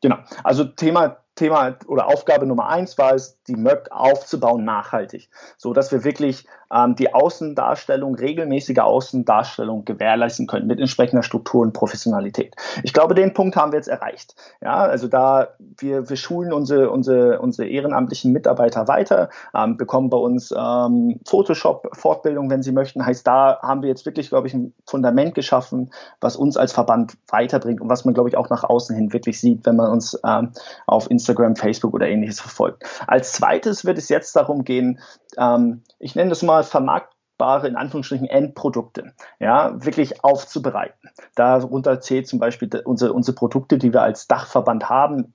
Genau. Also Thema Thema oder Aufgabe Nummer eins war es, die MÖC aufzubauen nachhaltig, so dass wir wirklich ähm, die Außendarstellung, regelmäßige Außendarstellung gewährleisten können mit entsprechender Struktur und Professionalität. Ich glaube, den Punkt haben wir jetzt erreicht. Ja, also da wir, wir schulen unsere, unsere, unsere ehrenamtlichen Mitarbeiter weiter, ähm, bekommen bei uns ähm, Photoshop-Fortbildung, wenn sie möchten. Heißt, da haben wir jetzt wirklich, glaube ich, ein Fundament geschaffen, was uns als Verband weiterbringt und was man, glaube ich, auch nach außen hin wirklich sieht, wenn man uns ähm, auf Instagram Facebook oder ähnliches verfolgt. Als zweites wird es jetzt darum gehen, ähm, ich nenne das mal vermarktbare in Anführungsstrichen Endprodukte, ja, wirklich aufzubereiten. Darunter zählt zum Beispiel unsere, unsere Produkte, die wir als Dachverband haben,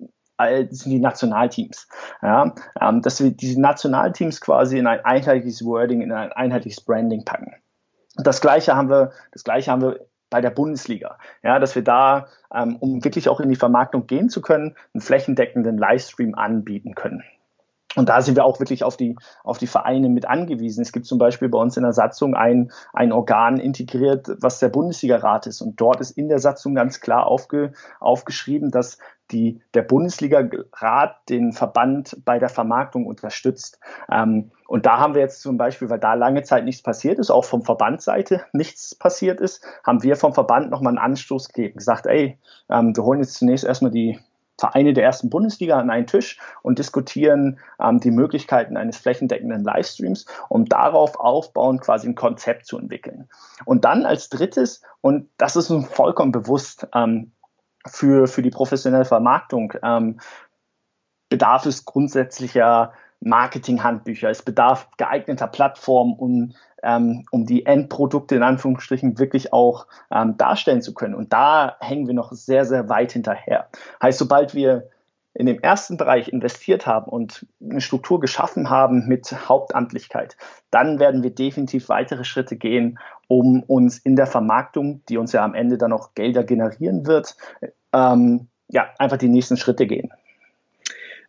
sind die Nationalteams. Ja, ähm, dass wir diese Nationalteams quasi in ein einheitliches Wording, in ein einheitliches Branding packen. Das gleiche haben wir, das gleiche haben wir bei der Bundesliga. Ja, dass wir da, ähm, um wirklich auch in die Vermarktung gehen zu können, einen flächendeckenden Livestream anbieten können. Und da sind wir auch wirklich auf die, auf die Vereine mit angewiesen. Es gibt zum Beispiel bei uns in der Satzung ein, ein Organ integriert, was der Bundesliga-Rat ist. Und dort ist in der Satzung ganz klar aufge, aufgeschrieben, dass die, der Bundesliga-Rat den Verband bei der Vermarktung unterstützt. Ähm, und da haben wir jetzt zum Beispiel, weil da lange Zeit nichts passiert ist, auch vom Verbandsseite nichts passiert ist, haben wir vom Verband nochmal einen Anstoß gegeben, gesagt, ey, ähm, wir holen jetzt zunächst erstmal die Vereine der ersten Bundesliga an einen Tisch und diskutieren ähm, die Möglichkeiten eines flächendeckenden Livestreams, um darauf aufbauen, quasi ein Konzept zu entwickeln. Und dann als drittes, und das ist uns vollkommen bewusst, ähm, für, für die professionelle Vermarktung ähm, bedarf es grundsätzlicher Marketinghandbücher. Es bedarf geeigneter Plattformen, um, ähm, um die Endprodukte in Anführungsstrichen wirklich auch ähm, darstellen zu können. Und da hängen wir noch sehr, sehr weit hinterher. Heißt, sobald wir in dem ersten Bereich investiert haben und eine Struktur geschaffen haben mit Hauptamtlichkeit, dann werden wir definitiv weitere Schritte gehen, um uns in der Vermarktung, die uns ja am Ende dann noch Gelder generieren wird, ähm, ja, einfach die nächsten Schritte gehen.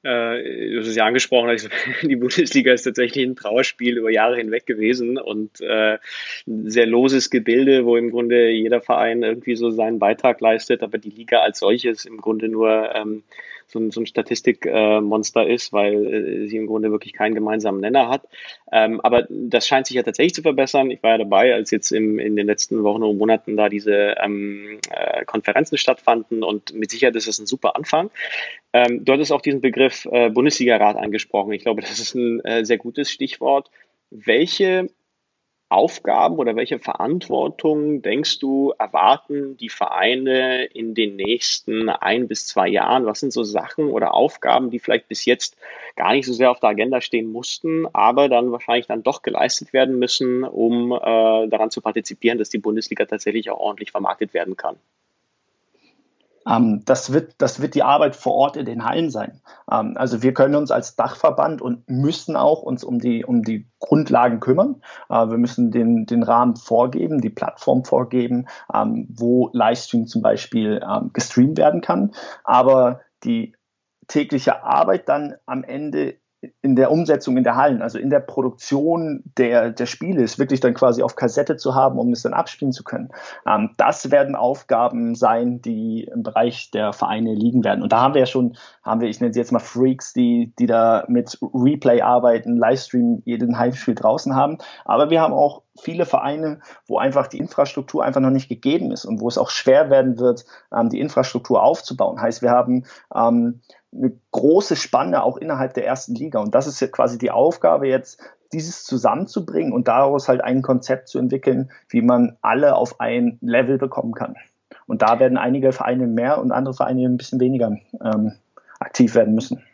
Äh, du hast es ja angesprochen, also die Bundesliga ist tatsächlich ein Trauerspiel über Jahre hinweg gewesen und äh, ein sehr loses Gebilde, wo im Grunde jeder Verein irgendwie so seinen Beitrag leistet, aber die Liga als solches im Grunde nur ähm, so ein, so ein Statistikmonster ist, weil äh, sie im Grunde wirklich keinen gemeinsamen Nenner hat. Ähm, aber das scheint sich ja tatsächlich zu verbessern. Ich war ja dabei, als jetzt im, in den letzten Wochen und Monaten da diese ähm, äh, Konferenzen stattfanden und mit Sicherheit ist das ein super Anfang. Ähm, du hattest auch diesen Begriff äh, Bundesliga-Rat angesprochen. Ich glaube, das ist ein äh, sehr gutes Stichwort. Welche Aufgaben oder welche Verantwortung denkst du, erwarten die Vereine in den nächsten ein bis zwei Jahren? Was sind so Sachen oder Aufgaben, die vielleicht bis jetzt gar nicht so sehr auf der Agenda stehen mussten, aber dann wahrscheinlich dann doch geleistet werden müssen, um äh, daran zu partizipieren, dass die Bundesliga tatsächlich auch ordentlich vermarktet werden kann? Ähm, das, wird, das wird die Arbeit vor Ort in den Hallen sein. Ähm, also wir können uns als Dachverband und müssen auch uns um die, um die Grundlagen kümmern. Äh, wir müssen den, den Rahmen vorgeben, die Plattform vorgeben, ähm, wo Livestream zum Beispiel gestreamt werden kann. Aber die tägliche Arbeit dann am Ende in der Umsetzung in der Hallen, also in der Produktion der, der Spiele, ist wirklich dann quasi auf Kassette zu haben, um es dann abspielen zu können. Ähm, das werden Aufgaben sein, die im Bereich der Vereine liegen werden. Und da haben wir ja schon, haben wir, ich nenne sie jetzt mal Freaks, die, die da mit Replay arbeiten, Livestream jeden Heimspiel draußen haben. Aber wir haben auch viele Vereine, wo einfach die Infrastruktur einfach noch nicht gegeben ist und wo es auch schwer werden wird, ähm, die Infrastruktur aufzubauen. Heißt, wir haben ähm, eine große Spanne auch innerhalb der ersten Liga. Und das ist ja quasi die Aufgabe jetzt, dieses zusammenzubringen und daraus halt ein Konzept zu entwickeln, wie man alle auf ein Level bekommen kann. Und da werden einige Vereine mehr und andere Vereine ein bisschen weniger ähm, aktiv werden müssen.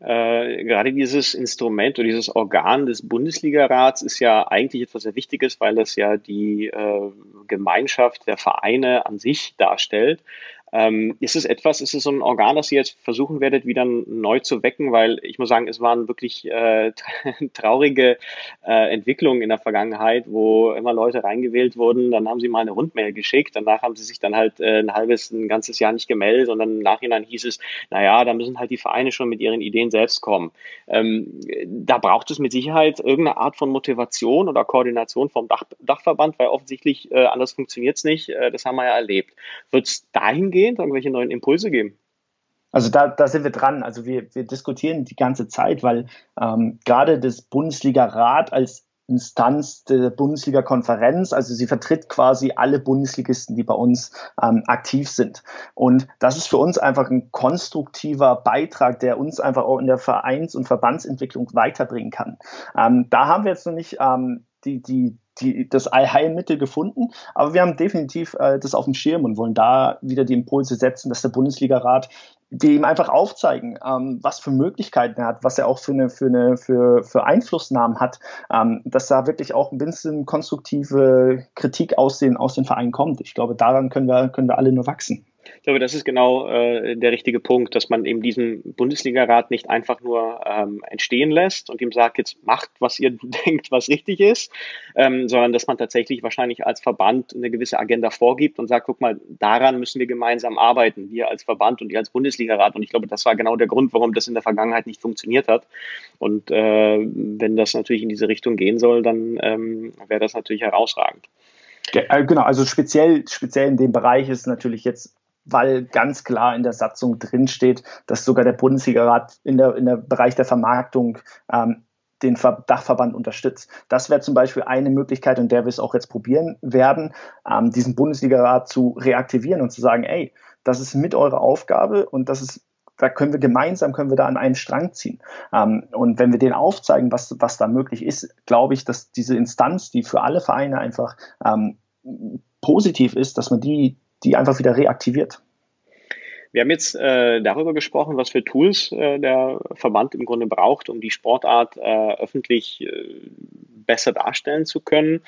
Äh, gerade dieses Instrument oder dieses Organ des Bundesligarats ist ja eigentlich etwas sehr Wichtiges, weil das ja die äh, Gemeinschaft der Vereine an sich darstellt. Ähm, ist es etwas, ist es so ein Organ, das ihr jetzt versuchen werdet, wieder neu zu wecken? Weil ich muss sagen, es waren wirklich äh, traurige äh, Entwicklungen in der Vergangenheit, wo immer Leute reingewählt wurden, dann haben sie mal eine Rundmail geschickt, danach haben sie sich dann halt äh, ein halbes, ein ganzes Jahr nicht gemeldet und dann im Nachhinein hieß es, naja, da müssen halt die Vereine schon mit ihren Ideen selbst kommen. Ähm, da braucht es mit Sicherheit irgendeine Art von Motivation oder Koordination vom Dach, Dachverband, weil offensichtlich äh, anders funktioniert es nicht. Äh, das haben wir ja erlebt. Wird es dahin gehen? dahingehend irgendwelche neuen Impulse geben? Also da, da sind wir dran. Also wir, wir diskutieren die ganze Zeit, weil ähm, gerade das Bundesliga-Rat als Instanz der Bundesliga-Konferenz. Also sie vertritt quasi alle Bundesligisten, die bei uns ähm, aktiv sind. Und das ist für uns einfach ein konstruktiver Beitrag, der uns einfach auch in der Vereins- und Verbandsentwicklung weiterbringen kann. Ähm, da haben wir jetzt noch nicht ähm, die, die, die, das Allheilmittel gefunden, aber wir haben definitiv äh, das auf dem Schirm und wollen da wieder die Impulse setzen, dass der Bundesligarat die ihm einfach aufzeigen, ähm, was für Möglichkeiten er hat, was er auch für eine für eine für, für Einflussnahmen hat, ähm, dass da wirklich auch ein bisschen konstruktive Kritik aus den aus den Vereinen kommt. Ich glaube, daran können wir können wir alle nur wachsen. Ich glaube, das ist genau äh, der richtige Punkt, dass man eben diesen Bundesligarat nicht einfach nur ähm, entstehen lässt und ihm sagt, jetzt macht, was ihr denkt, was richtig ist, ähm, sondern dass man tatsächlich wahrscheinlich als Verband eine gewisse Agenda vorgibt und sagt, guck mal, daran müssen wir gemeinsam arbeiten, wir als Verband und ihr als Bundesligarat. Und ich glaube, das war genau der Grund, warum das in der Vergangenheit nicht funktioniert hat. Und äh, wenn das natürlich in diese Richtung gehen soll, dann ähm, wäre das natürlich herausragend. Äh, genau, also speziell, speziell in dem Bereich ist natürlich jetzt weil ganz klar in der Satzung drinsteht, dass sogar der Bundesligarat in der, in der Bereich der Vermarktung ähm, den Dachverband unterstützt. Das wäre zum Beispiel eine Möglichkeit, in der wir es auch jetzt probieren werden, ähm, diesen Bundesligarat zu reaktivieren und zu sagen, ey, das ist mit eurer Aufgabe und das ist da können wir gemeinsam, können wir da an einen Strang ziehen. Ähm, und wenn wir denen aufzeigen, was, was da möglich ist, glaube ich, dass diese Instanz, die für alle Vereine einfach ähm, positiv ist, dass man die die einfach wieder reaktiviert. Wir haben jetzt äh, darüber gesprochen, was für Tools äh, der Verband im Grunde braucht, um die Sportart äh, öffentlich äh, besser darstellen zu können.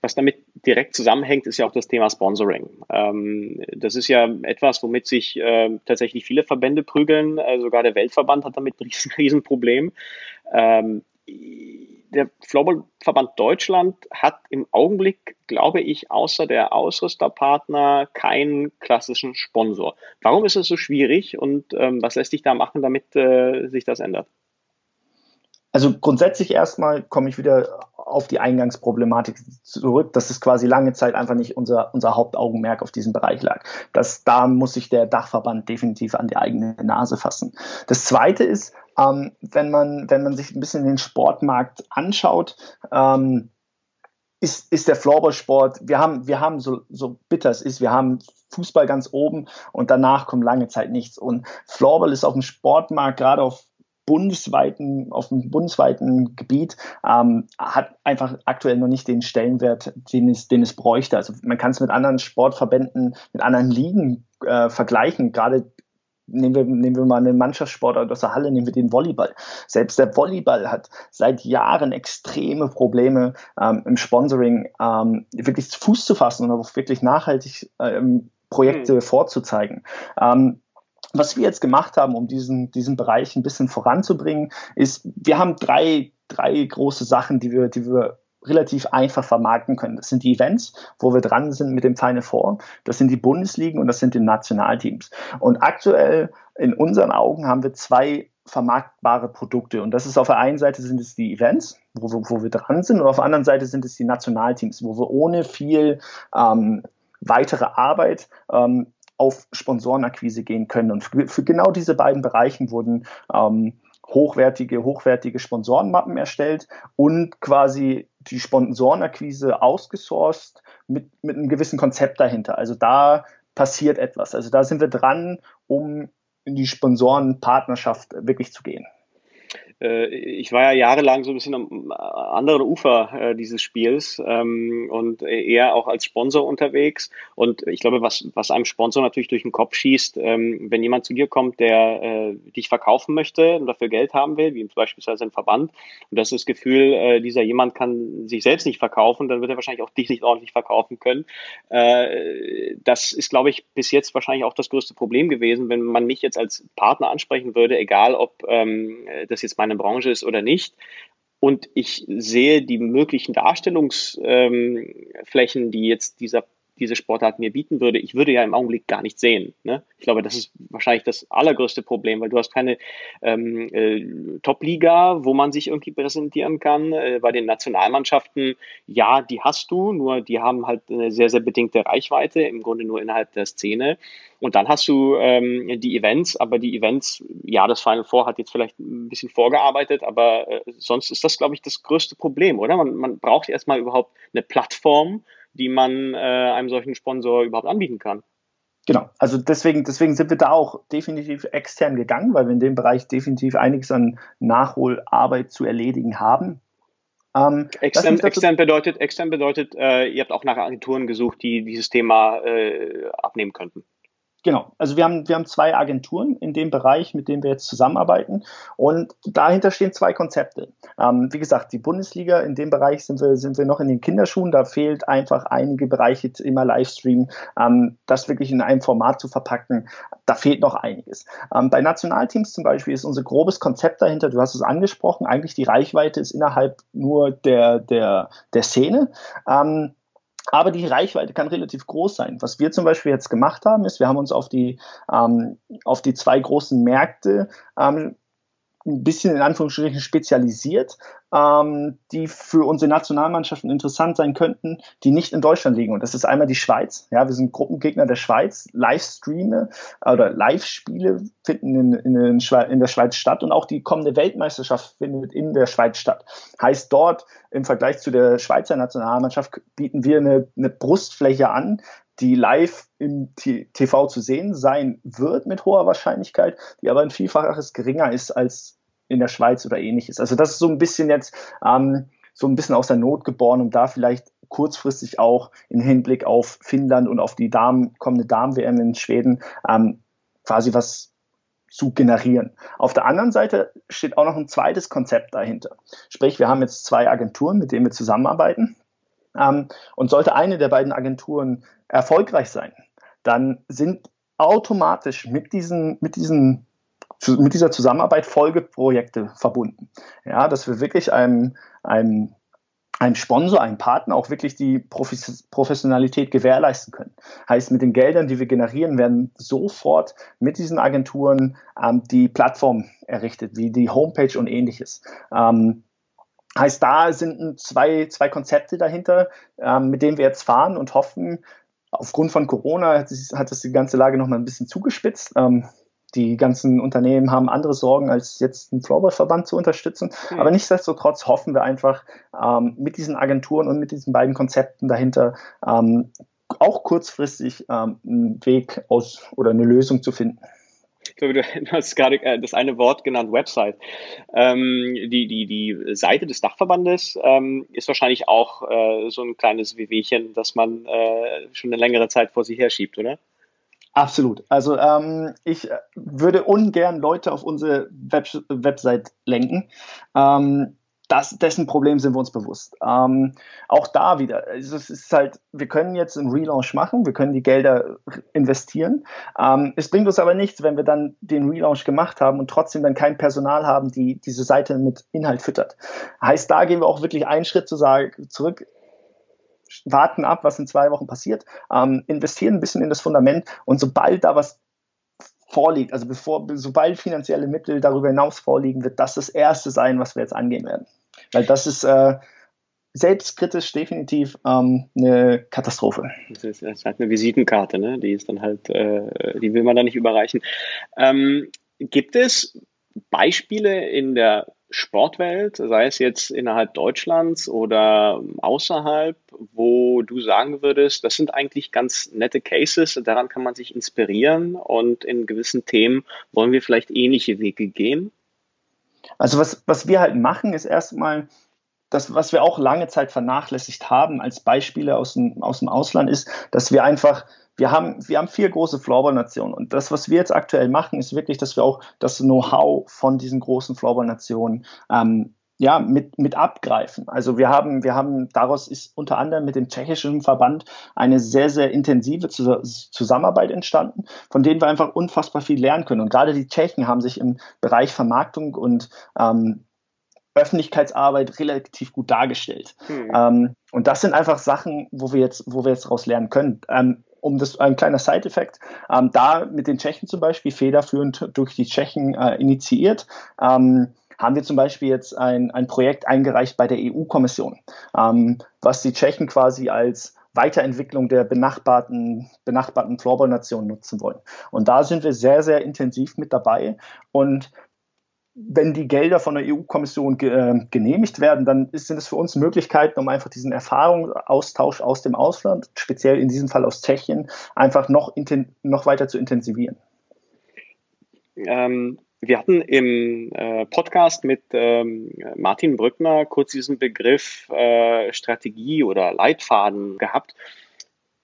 Was damit direkt zusammenhängt, ist ja auch das Thema Sponsoring. Ähm, das ist ja etwas, womit sich äh, tatsächlich viele Verbände prügeln. Äh, sogar der Weltverband hat damit ein riesen, riesen Problem. Ähm, der Floorballverband Deutschland hat im Augenblick, glaube ich, außer der Ausrüsterpartner keinen klassischen Sponsor. Warum ist es so schwierig und ähm, was lässt sich da machen, damit äh, sich das ändert? Also grundsätzlich erstmal komme ich wieder auf die Eingangsproblematik zurück, dass es quasi lange Zeit einfach nicht unser, unser Hauptaugenmerk auf diesem Bereich lag. Das, da muss sich der Dachverband definitiv an die eigene Nase fassen. Das zweite ist, ähm, wenn, man, wenn man sich ein bisschen den Sportmarkt anschaut, ähm, ist, ist der Floorballsport, wir haben, wir haben so, so bitter es ist, wir haben Fußball ganz oben und danach kommt lange Zeit nichts. Und Floorball ist auf dem Sportmarkt, gerade auf bundesweiten, auf dem bundesweiten Gebiet ähm, hat einfach aktuell noch nicht den Stellenwert, den es, den es bräuchte. Also man kann es mit anderen Sportverbänden, mit anderen Ligen äh, vergleichen. Gerade nehmen wir, nehmen wir mal eine Mannschaftssportart aus der Halle, nehmen wir den Volleyball. Selbst der Volleyball hat seit Jahren extreme Probleme ähm, im Sponsoring, ähm, wirklich Fuß zu fassen und auch wirklich nachhaltig ähm, Projekte mhm. vorzuzeigen. Ähm, was wir jetzt gemacht haben, um diesen, diesen Bereich ein bisschen voranzubringen, ist, wir haben drei, drei große Sachen, die wir, die wir relativ einfach vermarkten können. Das sind die Events, wo wir dran sind mit dem Final Four. Das sind die Bundesligen und das sind die Nationalteams. Und aktuell in unseren Augen haben wir zwei vermarktbare Produkte. Und das ist auf der einen Seite sind es die Events, wo wir, wo wir dran sind, und auf der anderen Seite sind es die Nationalteams, wo wir ohne viel ähm, weitere Arbeit ähm, auf Sponsorenakquise gehen können. Und für, für genau diese beiden Bereichen wurden ähm, hochwertige, hochwertige Sponsorenmappen erstellt und quasi die Sponsorenakquise ausgesourced mit, mit einem gewissen Konzept dahinter. Also da passiert etwas. Also da sind wir dran, um in die Sponsorenpartnerschaft wirklich zu gehen. Äh, ich war ja jahrelang so ein bisschen am anderen Ufer äh, dieses Spiels ähm, und eher auch als Sponsor unterwegs. Und ich glaube, was, was einem Sponsor natürlich durch den Kopf schießt, ähm, wenn jemand zu dir kommt, der äh, dich verkaufen möchte und dafür Geld haben will, wie beispielsweise ein Verband, und das ist das Gefühl, äh, dieser jemand kann sich selbst nicht verkaufen, dann wird er wahrscheinlich auch dich nicht ordentlich verkaufen können. Äh, das ist, glaube ich, bis jetzt wahrscheinlich auch das größte Problem gewesen, wenn man mich jetzt als Partner ansprechen würde, egal ob ähm, das jetzt mein meine Branche ist oder nicht. Und ich sehe die möglichen Darstellungsflächen, die jetzt dieser diese Sportart mir bieten würde, ich würde ja im Augenblick gar nicht sehen. Ne? Ich glaube, das ist wahrscheinlich das allergrößte Problem, weil du hast keine ähm, äh, Top-Liga, wo man sich irgendwie präsentieren kann. Äh, bei den Nationalmannschaften, ja, die hast du, nur die haben halt eine sehr, sehr bedingte Reichweite, im Grunde nur innerhalb der Szene. Und dann hast du ähm, die Events, aber die Events, ja, das Final Four hat jetzt vielleicht ein bisschen vorgearbeitet, aber äh, sonst ist das, glaube ich, das größte Problem, oder? Man, man braucht erstmal überhaupt eine Plattform, die man äh, einem solchen Sponsor überhaupt anbieten kann. Genau, also deswegen, deswegen sind wir da auch definitiv extern gegangen, weil wir in dem Bereich definitiv einiges an Nachholarbeit zu erledigen haben. Ähm, extern, extern, bedeutet, extern bedeutet äh, ihr habt auch nach Agenturen gesucht, die dieses Thema äh, abnehmen könnten. Genau, also wir haben, wir haben zwei Agenturen in dem Bereich, mit denen wir jetzt zusammenarbeiten und dahinter stehen zwei Konzepte. Ähm, wie gesagt, die Bundesliga, in dem Bereich sind wir, sind wir noch in den Kinderschuhen, da fehlt einfach einige Bereiche immer Livestream, ähm, das wirklich in einem Format zu verpacken, da fehlt noch einiges. Ähm, bei Nationalteams zum Beispiel ist unser grobes Konzept dahinter, du hast es angesprochen, eigentlich die Reichweite ist innerhalb nur der, der, der Szene. Ähm, aber die Reichweite kann relativ groß sein. Was wir zum Beispiel jetzt gemacht haben, ist, wir haben uns auf die, ähm, auf die zwei großen Märkte ähm, ein bisschen in Anführungsstrichen spezialisiert, ähm, die für unsere Nationalmannschaften interessant sein könnten, die nicht in Deutschland liegen. Und das ist einmal die Schweiz. Ja, wir sind Gruppengegner der Schweiz. Livestreame oder Live-Spiele finden in, in, in, der Schweiz statt und auch die kommende Weltmeisterschaft findet in der Schweiz statt. Heißt dort im Vergleich zu der Schweizer Nationalmannschaft bieten wir eine, eine Brustfläche an, die live im TV zu sehen sein wird mit hoher Wahrscheinlichkeit, die aber ein Vielfaches geringer ist als in der Schweiz oder ähnliches. Also das ist so ein bisschen jetzt ähm, so ein bisschen aus der Not geboren, um da vielleicht kurzfristig auch im Hinblick auf Finnland und auf die Damen, kommende Damen-WM in Schweden ähm, quasi was zu generieren. Auf der anderen Seite steht auch noch ein zweites Konzept dahinter. Sprich, wir haben jetzt zwei Agenturen, mit denen wir zusammenarbeiten. Ähm, und sollte eine der beiden Agenturen erfolgreich sein, dann sind automatisch mit diesen, mit diesen zu, mit dieser Zusammenarbeit Folgeprojekte verbunden. Ja, dass wir wirklich einem, einem einem Sponsor, einem Partner auch wirklich die Professionalität gewährleisten können. Heißt, mit den Geldern, die wir generieren, werden sofort mit diesen Agenturen ähm, die Plattform errichtet, wie die Homepage und ähnliches. Ähm, heißt, da sind zwei, zwei Konzepte dahinter, ähm, mit denen wir jetzt fahren und hoffen, aufgrund von Corona hat, das die ganze Lage noch mal ein bisschen zugespitzt. Ähm, die ganzen Unternehmen haben andere Sorgen, als jetzt einen Floorball-Verband zu unterstützen. Mhm. Aber nichtsdestotrotz hoffen wir einfach ähm, mit diesen Agenturen und mit diesen beiden Konzepten dahinter ähm, auch kurzfristig ähm, einen Weg aus oder eine Lösung zu finden. Ich glaube, du hast gerade äh, das eine Wort genannt, Website. Ähm, die, die, die Seite des Dachverbandes ähm, ist wahrscheinlich auch äh, so ein kleines Wehwehchen, das man äh, schon eine längere Zeit vor sich herschiebt, oder? Absolut. Also ähm, ich würde ungern Leute auf unsere Web Website lenken. Ähm, das, dessen Problem sind wir uns bewusst. Ähm, auch da wieder, also es ist halt, wir können jetzt einen Relaunch machen, wir können die Gelder investieren. Ähm, es bringt uns aber nichts, wenn wir dann den Relaunch gemacht haben und trotzdem dann kein Personal haben, die diese Seite mit Inhalt füttert. Heißt, da gehen wir auch wirklich einen Schritt zu sagen, zurück warten ab, was in zwei Wochen passiert, ähm, investieren ein bisschen in das Fundament und sobald da was vorliegt, also bevor, sobald finanzielle Mittel darüber hinaus vorliegen, wird das das Erste sein, was wir jetzt angehen werden. Weil das ist äh, selbstkritisch definitiv ähm, eine Katastrophe. Das ist, das ist, halt eine Visitenkarte, ne? Die ist dann halt, äh, die will man da nicht überreichen. Ähm, gibt es Beispiele in der Sportwelt, sei es jetzt innerhalb Deutschlands oder außerhalb, wo du sagen würdest, das sind eigentlich ganz nette Cases, daran kann man sich inspirieren und in gewissen Themen wollen wir vielleicht ähnliche Wege gehen? Also was, was wir halt machen, ist erstmal, das, was wir auch lange Zeit vernachlässigt haben als Beispiele aus dem, aus dem Ausland, ist, dass wir einfach wir haben, wir haben vier große Floorball-Nationen und das, was wir jetzt aktuell machen, ist wirklich, dass wir auch das Know-how von diesen großen Floorball-Nationen ähm, ja, mit, mit abgreifen. Also wir haben, wir haben, daraus ist unter anderem mit dem tschechischen Verband eine sehr, sehr intensive Zusammenarbeit entstanden, von denen wir einfach unfassbar viel lernen können. Und gerade die Tschechen haben sich im Bereich Vermarktung und ähm, Öffentlichkeitsarbeit relativ gut dargestellt. Hm. Ähm, und das sind einfach Sachen, wo wir jetzt, wo wir jetzt daraus lernen können. Ähm, um das ein kleiner Side-Effekt, ähm, da mit den Tschechen zum Beispiel federführend durch die Tschechen äh, initiiert. Ähm, haben wir zum Beispiel jetzt ein, ein Projekt eingereicht bei der EU-Kommission, ähm, was die Tschechen quasi als Weiterentwicklung der benachbarten, benachbarten Floorball-Nationen nutzen wollen. Und da sind wir sehr, sehr intensiv mit dabei. Und wenn die Gelder von der EU-Kommission ge äh, genehmigt werden, dann ist, sind es für uns Möglichkeiten, um einfach diesen Erfahrungsaustausch aus dem Ausland, speziell in diesem Fall aus Tschechien, einfach noch, noch weiter zu intensivieren. Ähm, wir hatten im äh, Podcast mit ähm, Martin Brückner kurz diesen Begriff äh, Strategie oder Leitfaden gehabt.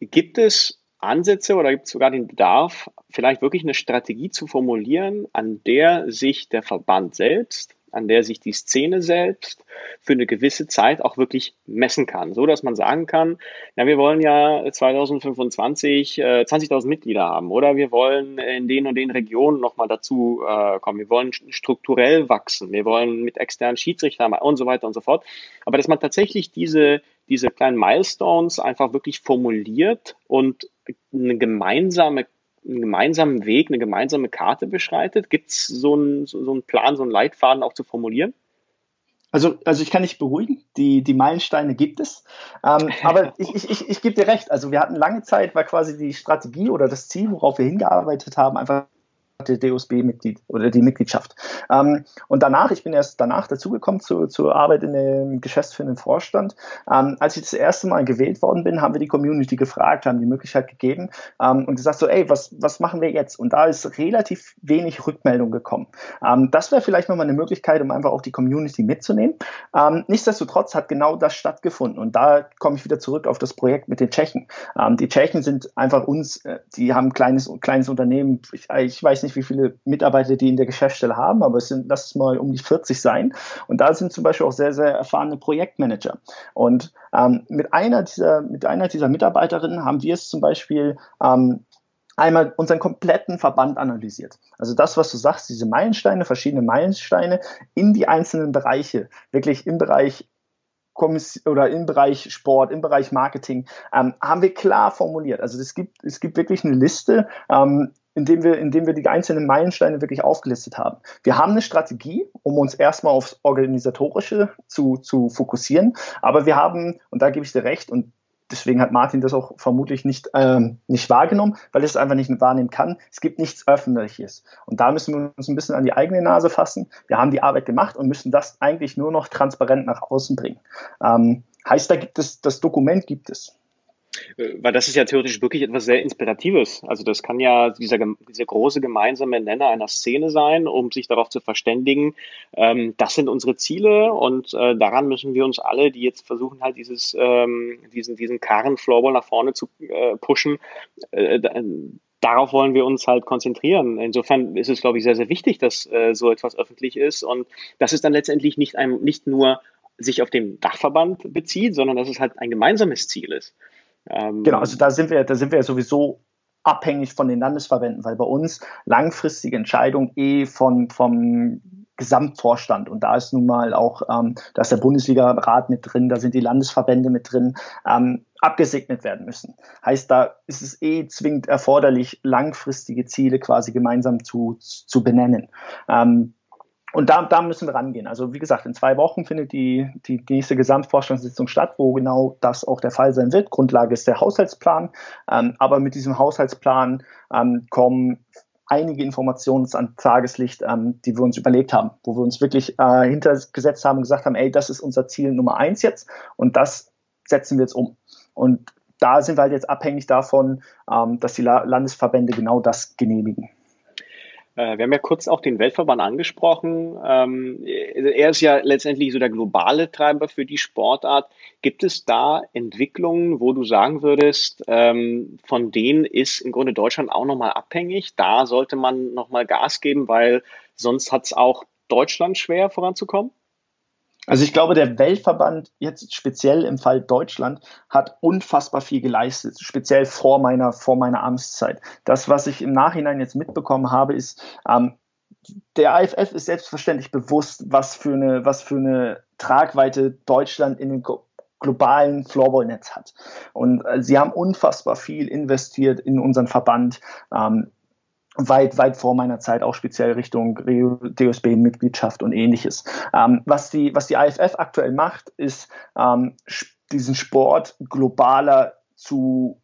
Gibt es Ansätze oder gibt es sogar den Bedarf, vielleicht wirklich eine Strategie zu formulieren, an der sich der Verband selbst, an der sich die Szene selbst für eine gewisse Zeit auch wirklich messen kann, so dass man sagen kann, ja, wir wollen ja 2025 äh, 20.000 Mitglieder haben oder? Wir wollen in den und den Regionen nochmal dazu äh, kommen, wir wollen strukturell wachsen, wir wollen mit externen Schiedsrichtern und so weiter und so fort. Aber dass man tatsächlich diese diese kleinen Milestones einfach wirklich formuliert und eine gemeinsame einen gemeinsamen Weg, eine gemeinsame Karte beschreitet? Gibt es so einen, so einen Plan, so einen Leitfaden auch zu formulieren? Also, also ich kann dich beruhigen, die, die Meilensteine gibt es. Ähm, aber ich, ich, ich, ich gebe dir recht. Also wir hatten lange Zeit, war quasi die Strategie oder das Ziel, worauf wir hingearbeitet haben, einfach der DOSB-Mitglied oder die Mitgliedschaft. Ähm, und danach, ich bin erst danach dazugekommen zu, zur Arbeit in dem geschäftsführenden Vorstand. Ähm, als ich das erste Mal gewählt worden bin, haben wir die Community gefragt, haben die Möglichkeit gegeben ähm, und gesagt so, ey, was, was machen wir jetzt? Und da ist relativ wenig Rückmeldung gekommen. Ähm, das wäre vielleicht nochmal eine Möglichkeit, um einfach auch die Community mitzunehmen. Ähm, nichtsdestotrotz hat genau das stattgefunden und da komme ich wieder zurück auf das Projekt mit den Tschechen. Ähm, die Tschechen sind einfach uns, äh, die haben ein kleines, kleines Unternehmen, ich, ich weiß nicht, wie viele Mitarbeiter die in der Geschäftsstelle haben, aber es sind, lass es mal um die 40 sein. Und da sind zum Beispiel auch sehr, sehr erfahrene Projektmanager. Und ähm, mit einer dieser, mit einer dieser Mitarbeiterinnen haben wir es zum Beispiel ähm, einmal unseren kompletten Verband analysiert. Also das, was du sagst, diese Meilensteine, verschiedene Meilensteine in die einzelnen Bereiche, wirklich im Bereich oder im Bereich Sport, im Bereich Marketing, ähm, haben wir klar formuliert. Also es gibt, es gibt wirklich eine Liste, ähm, indem wir, indem wir die einzelnen Meilensteine wirklich aufgelistet haben. Wir haben eine Strategie, um uns erstmal aufs Organisatorische zu, zu fokussieren, aber wir haben, und da gebe ich dir recht, und deswegen hat Martin das auch vermutlich nicht, ähm, nicht wahrgenommen, weil er es einfach nicht wahrnehmen kann. Es gibt nichts Öffentliches. Und da müssen wir uns ein bisschen an die eigene Nase fassen. Wir haben die Arbeit gemacht und müssen das eigentlich nur noch transparent nach außen bringen. Ähm, heißt, da gibt es, das Dokument gibt es. Äh, weil das ist ja theoretisch wirklich etwas sehr Inspiratives. Also das kann ja dieser, dieser große gemeinsame Nenner einer Szene sein, um sich darauf zu verständigen, ähm, das sind unsere Ziele und äh, daran müssen wir uns alle, die jetzt versuchen halt dieses, ähm, diesen, diesen Karren Floorball nach vorne zu äh, pushen, äh, darauf wollen wir uns halt konzentrieren. Insofern ist es, glaube ich, sehr, sehr wichtig, dass äh, so etwas öffentlich ist und dass es dann letztendlich nicht, ein, nicht nur sich auf den Dachverband bezieht, sondern dass es halt ein gemeinsames Ziel ist. Ähm, genau, also da sind wir, da sind wir sowieso abhängig von den Landesverbänden, weil bei uns langfristige Entscheidungen eh von, vom Gesamtvorstand und da ist nun mal auch, ähm, da ist der Bundesliga-Rat mit drin, da sind die Landesverbände mit drin, ähm, abgesegnet werden müssen. Heißt, da ist es eh zwingend erforderlich, langfristige Ziele quasi gemeinsam zu, zu benennen. Ähm, und da, da müssen wir rangehen. Also wie gesagt, in zwei Wochen findet die, die nächste Gesamtvorstandssitzung statt, wo genau das auch der Fall sein wird. Grundlage ist der Haushaltsplan. Ähm, aber mit diesem Haushaltsplan ähm, kommen einige Informationen ans Tageslicht, ähm, die wir uns überlegt haben, wo wir uns wirklich äh, hintergesetzt haben und gesagt haben, ey, das ist unser Ziel Nummer eins jetzt und das setzen wir jetzt um. Und da sind wir halt jetzt abhängig davon, ähm, dass die Landesverbände genau das genehmigen. Äh, wir haben ja kurz auch den Weltverband angesprochen. Ähm, er ist ja letztendlich so der globale Treiber für die Sportart. Gibt es da Entwicklungen, wo du sagen würdest, ähm, von denen ist im Grunde Deutschland auch nochmal abhängig? Da sollte man nochmal Gas geben, weil sonst hat es auch Deutschland schwer voranzukommen? Also ich glaube, der Weltverband jetzt speziell im Fall Deutschland hat unfassbar viel geleistet, speziell vor meiner, vor meiner Amtszeit. Das, was ich im Nachhinein jetzt mitbekommen habe, ist, ähm, der AFF ist selbstverständlich bewusst, was für eine, was für eine Tragweite Deutschland in den globalen Floorball-Netz hat. Und äh, sie haben unfassbar viel investiert in unseren Verband. Ähm, weit, weit vor meiner Zeit auch speziell Richtung DOSB-Mitgliedschaft und ähnliches. Ähm, was, die, was die IFF aktuell macht, ist ähm, diesen Sport globaler zu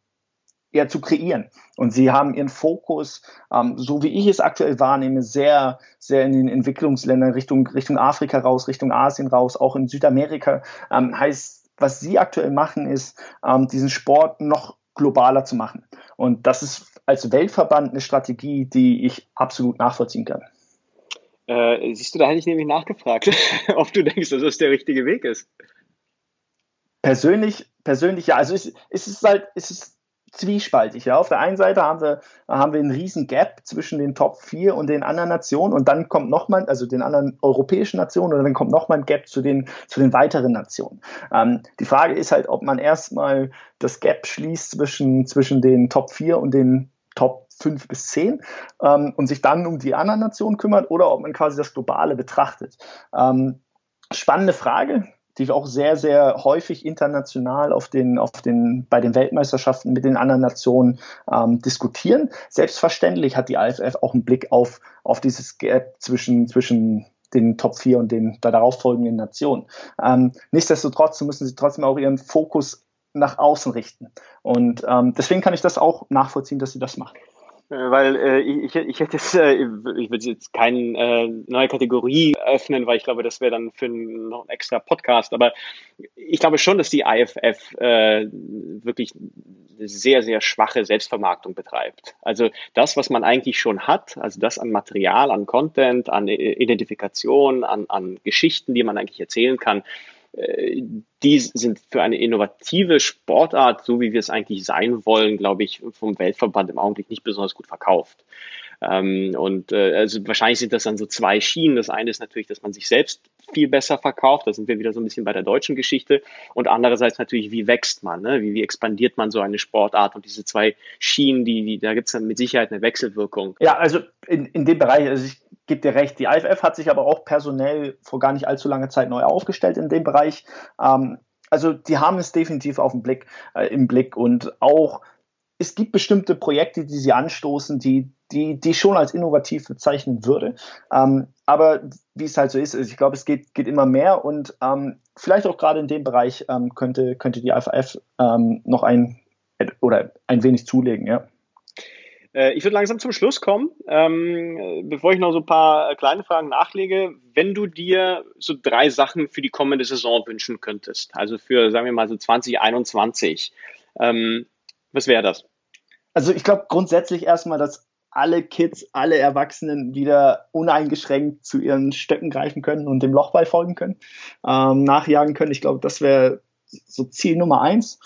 eher zu kreieren. Und sie haben ihren Fokus, ähm, so wie ich es aktuell wahrnehme, sehr, sehr in den Entwicklungsländern Richtung, Richtung Afrika raus, Richtung Asien raus, auch in Südamerika. Ähm, heißt, was sie aktuell machen, ist, ähm, diesen Sport noch globaler zu machen. Und das ist als Weltverband eine Strategie, die ich absolut nachvollziehen kann. Äh, siehst du, da hätte ich nämlich nachgefragt, ob du denkst, dass das der richtige Weg ist. Persönlich, persönlich ja. Also es, es ist halt, es ist zwiespaltig. Ja. Auf der einen Seite haben wir, haben wir einen riesen Gap zwischen den Top 4 und den anderen Nationen und dann kommt nochmal, also den anderen europäischen Nationen und dann kommt nochmal ein Gap zu den, zu den weiteren Nationen. Ähm, die Frage ist halt, ob man erstmal das Gap schließt zwischen, zwischen den Top 4 und den Top 5 bis 10 ähm, und sich dann um die anderen Nationen kümmert oder ob man quasi das Globale betrachtet. Ähm, spannende Frage, die auch sehr, sehr häufig international auf den, auf den, bei den Weltmeisterschaften mit den anderen Nationen ähm, diskutieren. Selbstverständlich hat die IFF auch einen Blick auf, auf dieses Gap zwischen, zwischen den Top 4 und den darauffolgenden Nationen. Ähm, nichtsdestotrotz müssen sie trotzdem auch ihren Fokus nach außen richten. Und ähm, deswegen kann ich das auch nachvollziehen, dass sie das machen. Weil äh, ich, ich hätte jetzt, äh, ich würde jetzt keine äh, neue Kategorie öffnen, weil ich glaube, das wäre dann für einen, noch einen extra Podcast. Aber ich glaube schon, dass die IFF äh, wirklich sehr, sehr schwache Selbstvermarktung betreibt. Also das, was man eigentlich schon hat, also das an Material, an Content, an Identifikation, an, an Geschichten, die man eigentlich erzählen kann, die sind für eine innovative Sportart, so wie wir es eigentlich sein wollen, glaube ich, vom Weltverband im Augenblick nicht besonders gut verkauft. Ähm, und äh, also wahrscheinlich sind das dann so zwei Schienen. Das eine ist natürlich, dass man sich selbst viel besser verkauft. Da sind wir wieder so ein bisschen bei der deutschen Geschichte. Und andererseits natürlich, wie wächst man, ne? wie, wie expandiert man so eine Sportart? Und diese zwei Schienen, die, die da gibt es dann mit Sicherheit eine Wechselwirkung. Ja, also in, in dem Bereich, also ich gebe dir recht, die IFF hat sich aber auch personell vor gar nicht allzu langer Zeit neu aufgestellt in dem Bereich. Ähm, also die haben es definitiv auf den Blick, äh, im Blick und auch es gibt bestimmte Projekte, die sie anstoßen, die, die, die schon als innovativ bezeichnen würde. Ähm, aber wie es halt so ist, ich glaube, es geht, geht immer mehr und ähm, vielleicht auch gerade in dem Bereich ähm, könnte, könnte die IFF ähm, noch ein oder ein wenig zulegen, ja. Äh, ich würde langsam zum Schluss kommen. Ähm, bevor ich noch so ein paar kleine Fragen nachlege, wenn du dir so drei Sachen für die kommende Saison wünschen könntest, also für, sagen wir mal, so 2021, ähm, was wäre das? Also ich glaube grundsätzlich erstmal, dass alle Kids, alle Erwachsenen wieder uneingeschränkt zu ihren Stöcken greifen können und dem Lochball folgen können, ähm, nachjagen können. Ich glaube, das wäre so Ziel Nummer eins.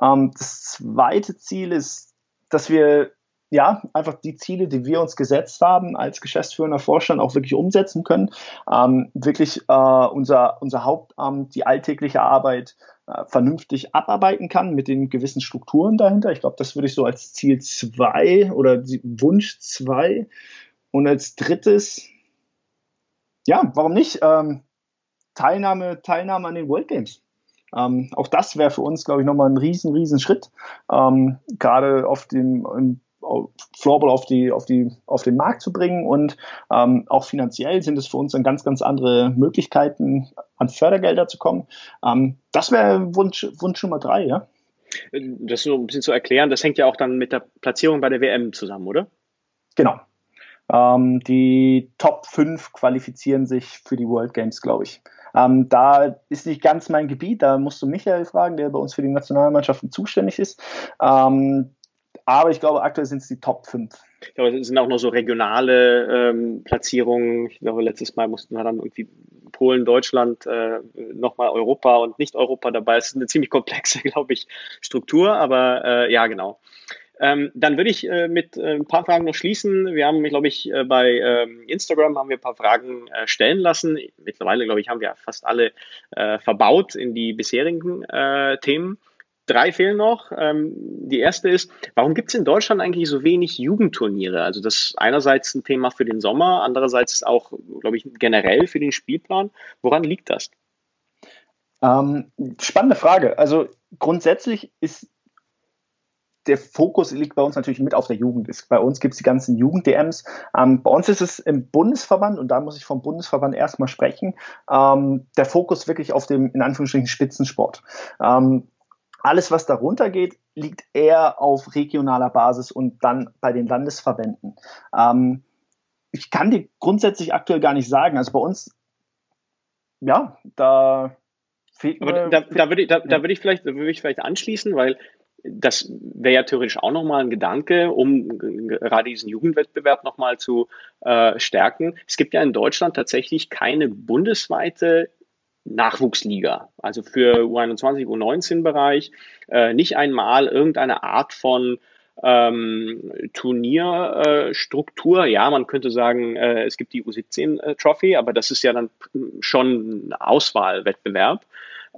Ähm, das zweite Ziel ist, dass wir ja, einfach die Ziele, die wir uns gesetzt haben, als geschäftsführender Vorstand auch wirklich umsetzen können. Ähm, wirklich äh, unser, unser Hauptamt, die alltägliche Arbeit äh, vernünftig abarbeiten kann mit den gewissen Strukturen dahinter. Ich glaube, das würde ich so als Ziel zwei oder Wunsch zwei. Und als drittes, ja, warum nicht? Ähm, Teilnahme, Teilnahme an den World Games. Ähm, auch das wäre für uns, glaube ich, nochmal ein riesen, riesen Schritt. Ähm, gerade auf dem Floorball auf, die, auf, die, auf den Markt zu bringen und ähm, auch finanziell sind es für uns dann ganz, ganz andere Möglichkeiten, an Fördergelder zu kommen. Ähm, das wäre Wunsch, Wunsch Nummer drei, ja. Das so ein bisschen zu erklären, das hängt ja auch dann mit der Platzierung bei der WM zusammen, oder? Genau. Ähm, die Top 5 qualifizieren sich für die World Games, glaube ich. Ähm, da ist nicht ganz mein Gebiet, da musst du Michael fragen, der bei uns für die Nationalmannschaften zuständig ist. Ähm, aber ich glaube, aktuell sind es die Top 5. Ich glaube, es sind auch noch so regionale ähm, Platzierungen. Ich glaube, letztes Mal mussten wir dann irgendwie Polen, Deutschland, äh, nochmal Europa und nicht Europa dabei. Es ist eine ziemlich komplexe, glaube ich, Struktur, aber äh, ja, genau. Ähm, dann würde ich äh, mit äh, ein paar Fragen noch schließen. Wir haben, glaube ich, äh, bei ähm, Instagram haben wir ein paar Fragen äh, stellen lassen. Mittlerweile, glaube ich, haben wir fast alle äh, verbaut in die bisherigen äh, Themen drei fehlen noch. Ähm, die erste ist, warum gibt es in Deutschland eigentlich so wenig Jugendturniere? Also das ist einerseits ein Thema für den Sommer, andererseits auch, glaube ich, generell für den Spielplan. Woran liegt das? Ähm, spannende Frage. Also grundsätzlich ist der Fokus liegt bei uns natürlich mit auf der Jugend. Bei uns gibt es die ganzen Jugend-DMs. Ähm, bei uns ist es im Bundesverband, und da muss ich vom Bundesverband erstmal sprechen, ähm, der Fokus wirklich auf dem, in Anführungsstrichen, Spitzensport. Ähm, alles, was darunter geht, liegt eher auf regionaler Basis und dann bei den Landesverbänden. Ähm, ich kann dir grundsätzlich aktuell gar nicht sagen. Also bei uns, ja, da fehlt Aber mir, da, da, würde ich, da, da würde ich vielleicht, da würde ich vielleicht anschließen, weil das wäre ja theoretisch auch nochmal ein Gedanke, um gerade diesen Jugendwettbewerb nochmal zu äh, stärken. Es gibt ja in Deutschland tatsächlich keine bundesweite Nachwuchsliga, also für U21, U19-Bereich, äh, nicht einmal irgendeine Art von ähm, Turnierstruktur. Äh, ja, man könnte sagen, äh, es gibt die U17-Trophy, aber das ist ja dann schon ein Auswahlwettbewerb.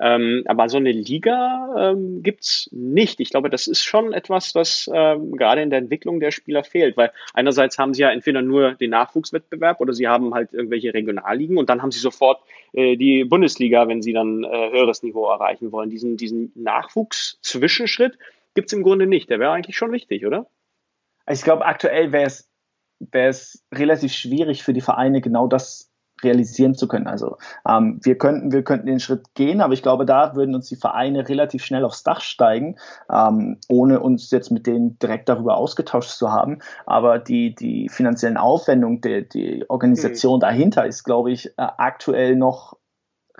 Ähm, aber so eine Liga ähm, gibt's nicht. Ich glaube, das ist schon etwas, was ähm, gerade in der Entwicklung der Spieler fehlt, weil einerseits haben sie ja entweder nur den Nachwuchswettbewerb oder sie haben halt irgendwelche Regionalligen und dann haben sie sofort äh, die Bundesliga, wenn sie dann äh, höheres Niveau erreichen wollen. Diesen, diesen Nachwuchs-Zwischenschritt gibt's im Grunde nicht. Der wäre eigentlich schon wichtig, oder? Ich glaube, aktuell wäre es wäre es relativ schwierig für die Vereine genau das realisieren zu können. Also ähm, wir könnten, wir könnten den Schritt gehen, aber ich glaube, da würden uns die Vereine relativ schnell aufs Dach steigen, ähm, ohne uns jetzt mit denen direkt darüber ausgetauscht zu haben. Aber die, die finanziellen Aufwendungen, die, die Organisation mhm. dahinter ist, glaube ich, äh, aktuell noch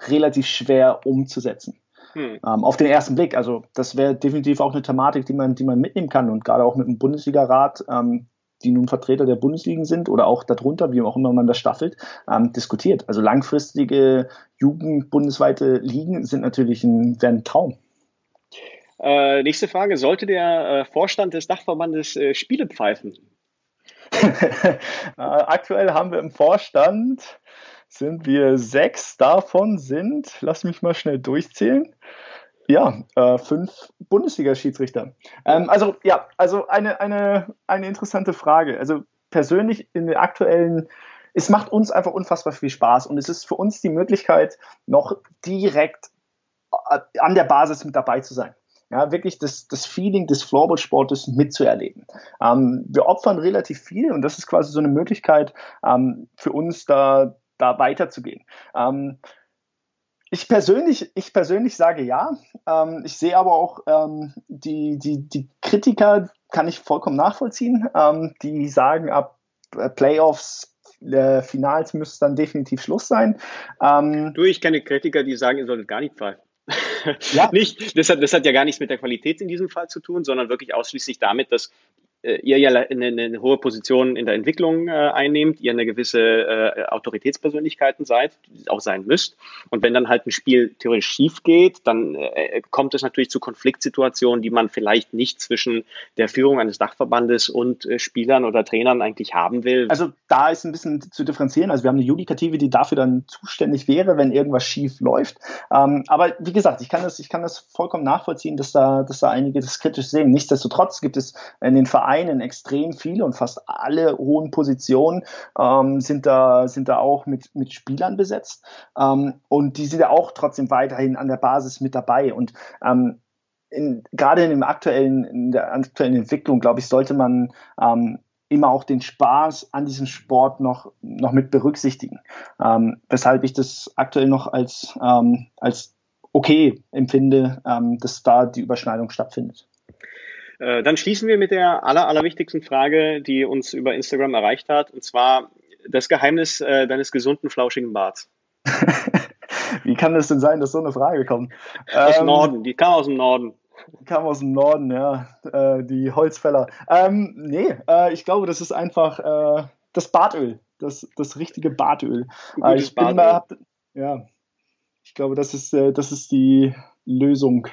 relativ schwer umzusetzen. Hm. Ähm, auf den ersten Blick. Also das wäre definitiv auch eine Thematik, die man, die man mitnehmen kann und gerade auch mit dem Bundesliga-Rat ähm, die nun Vertreter der Bundesligen sind oder auch darunter, wie auch immer man das staffelt, ähm, diskutiert. Also langfristige Jugend bundesweite Ligen sind natürlich ein, ein Traum. Äh, nächste Frage. Sollte der äh, Vorstand des Dachverbandes äh, Spiele pfeifen? Aktuell haben wir im Vorstand sind wir sechs. Davon sind, lass mich mal schnell durchzählen. Ja, äh, fünf Bundesliga-Schiedsrichter. Ähm, also ja, also eine, eine, eine interessante Frage. Also persönlich in den aktuellen, es macht uns einfach unfassbar viel Spaß und es ist für uns die Möglichkeit, noch direkt äh, an der Basis mit dabei zu sein ja, wirklich das, das Feeling des Floorball-Sportes mitzuerleben. Ähm, wir opfern relativ viel und das ist quasi so eine Möglichkeit ähm, für uns, da, da weiterzugehen. Ähm, ich persönlich, ich persönlich sage ja. Ähm, ich sehe aber auch ähm, die, die, die Kritiker, kann ich vollkommen nachvollziehen, ähm, die sagen, ab äh, Playoffs, äh, Finals müsste dann definitiv Schluss sein. Ähm, du, ich kenne Kritiker, die sagen, ihr solltet gar nicht pfeifen. Ja. nicht, das hat, das hat ja gar nichts mit der Qualität in diesem Fall zu tun, sondern wirklich ausschließlich damit, dass ihr ja eine, eine, hohe Position in der Entwicklung äh, einnehmt, ihr eine gewisse äh, Autoritätspersönlichkeiten seid, auch sein müsst. Und wenn dann halt ein Spiel theoretisch schief geht, dann äh, kommt es natürlich zu Konfliktsituationen, die man vielleicht nicht zwischen der Führung eines Dachverbandes und äh, Spielern oder Trainern eigentlich haben will. Also da ist ein bisschen zu differenzieren. Also wir haben eine Judikative, die dafür dann zuständig wäre, wenn irgendwas schief läuft. Ähm, aber wie gesagt, ich kann das, ich kann das vollkommen nachvollziehen, dass da, dass da einige das kritisch sehen. Nichtsdestotrotz gibt es in den Vereinen Vereinen extrem viele und fast alle hohen Positionen ähm, sind, da, sind da auch mit, mit Spielern besetzt. Ähm, und die sind ja auch trotzdem weiterhin an der Basis mit dabei. Und ähm, in, gerade in, dem aktuellen, in der aktuellen Entwicklung, glaube ich, sollte man ähm, immer auch den Spaß an diesem Sport noch, noch mit berücksichtigen. Ähm, weshalb ich das aktuell noch als, ähm, als okay empfinde, ähm, dass da die Überschneidung stattfindet. Äh, dann schließen wir mit der aller, allerwichtigsten Frage, die uns über Instagram erreicht hat, und zwar das Geheimnis äh, deines gesunden, flauschigen Barts. Wie kann es denn sein, dass so eine Frage kommt? Aus dem ähm, Norden, die kam aus dem Norden. Kam aus dem Norden, ja. Äh, die Holzfäller. Ähm, nee, äh, ich glaube, das ist einfach äh, das Bartöl. Das, das richtige Bartöl. Äh, ich bin Bartöl. Da, ja, ich glaube, das ist, äh, das ist die Lösung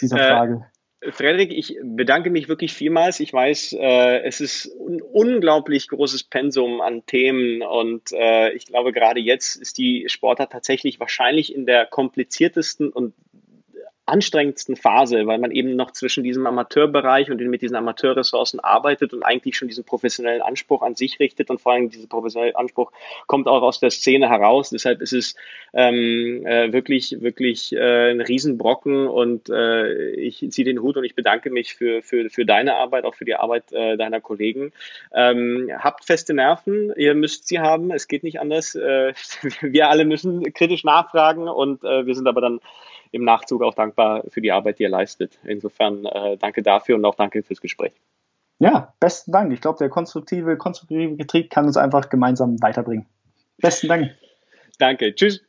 dieser Frage. Frederik, ich bedanke mich wirklich vielmals. Ich weiß, äh, es ist ein unglaublich großes Pensum an Themen und äh, ich glaube, gerade jetzt ist die Sportart tatsächlich wahrscheinlich in der kompliziertesten und anstrengendsten Phase, weil man eben noch zwischen diesem Amateurbereich und mit diesen Amateurressourcen arbeitet und eigentlich schon diesen professionellen Anspruch an sich richtet und vor allem dieser professionelle Anspruch kommt auch aus der Szene heraus. Deshalb ist es ähm, äh, wirklich, wirklich äh, ein Riesenbrocken und äh, ich ziehe den Hut und ich bedanke mich für, für, für deine Arbeit, auch für die Arbeit äh, deiner Kollegen. Ähm, habt feste Nerven, ihr müsst sie haben, es geht nicht anders. Äh, wir alle müssen kritisch nachfragen und äh, wir sind aber dann im Nachzug auch dankbar für die Arbeit, die ihr leistet. Insofern äh, danke dafür und auch danke fürs Gespräch. Ja, besten Dank. Ich glaube, der konstruktive, konstruktive Getrieb kann uns einfach gemeinsam weiterbringen. Besten Dank. Danke. Tschüss.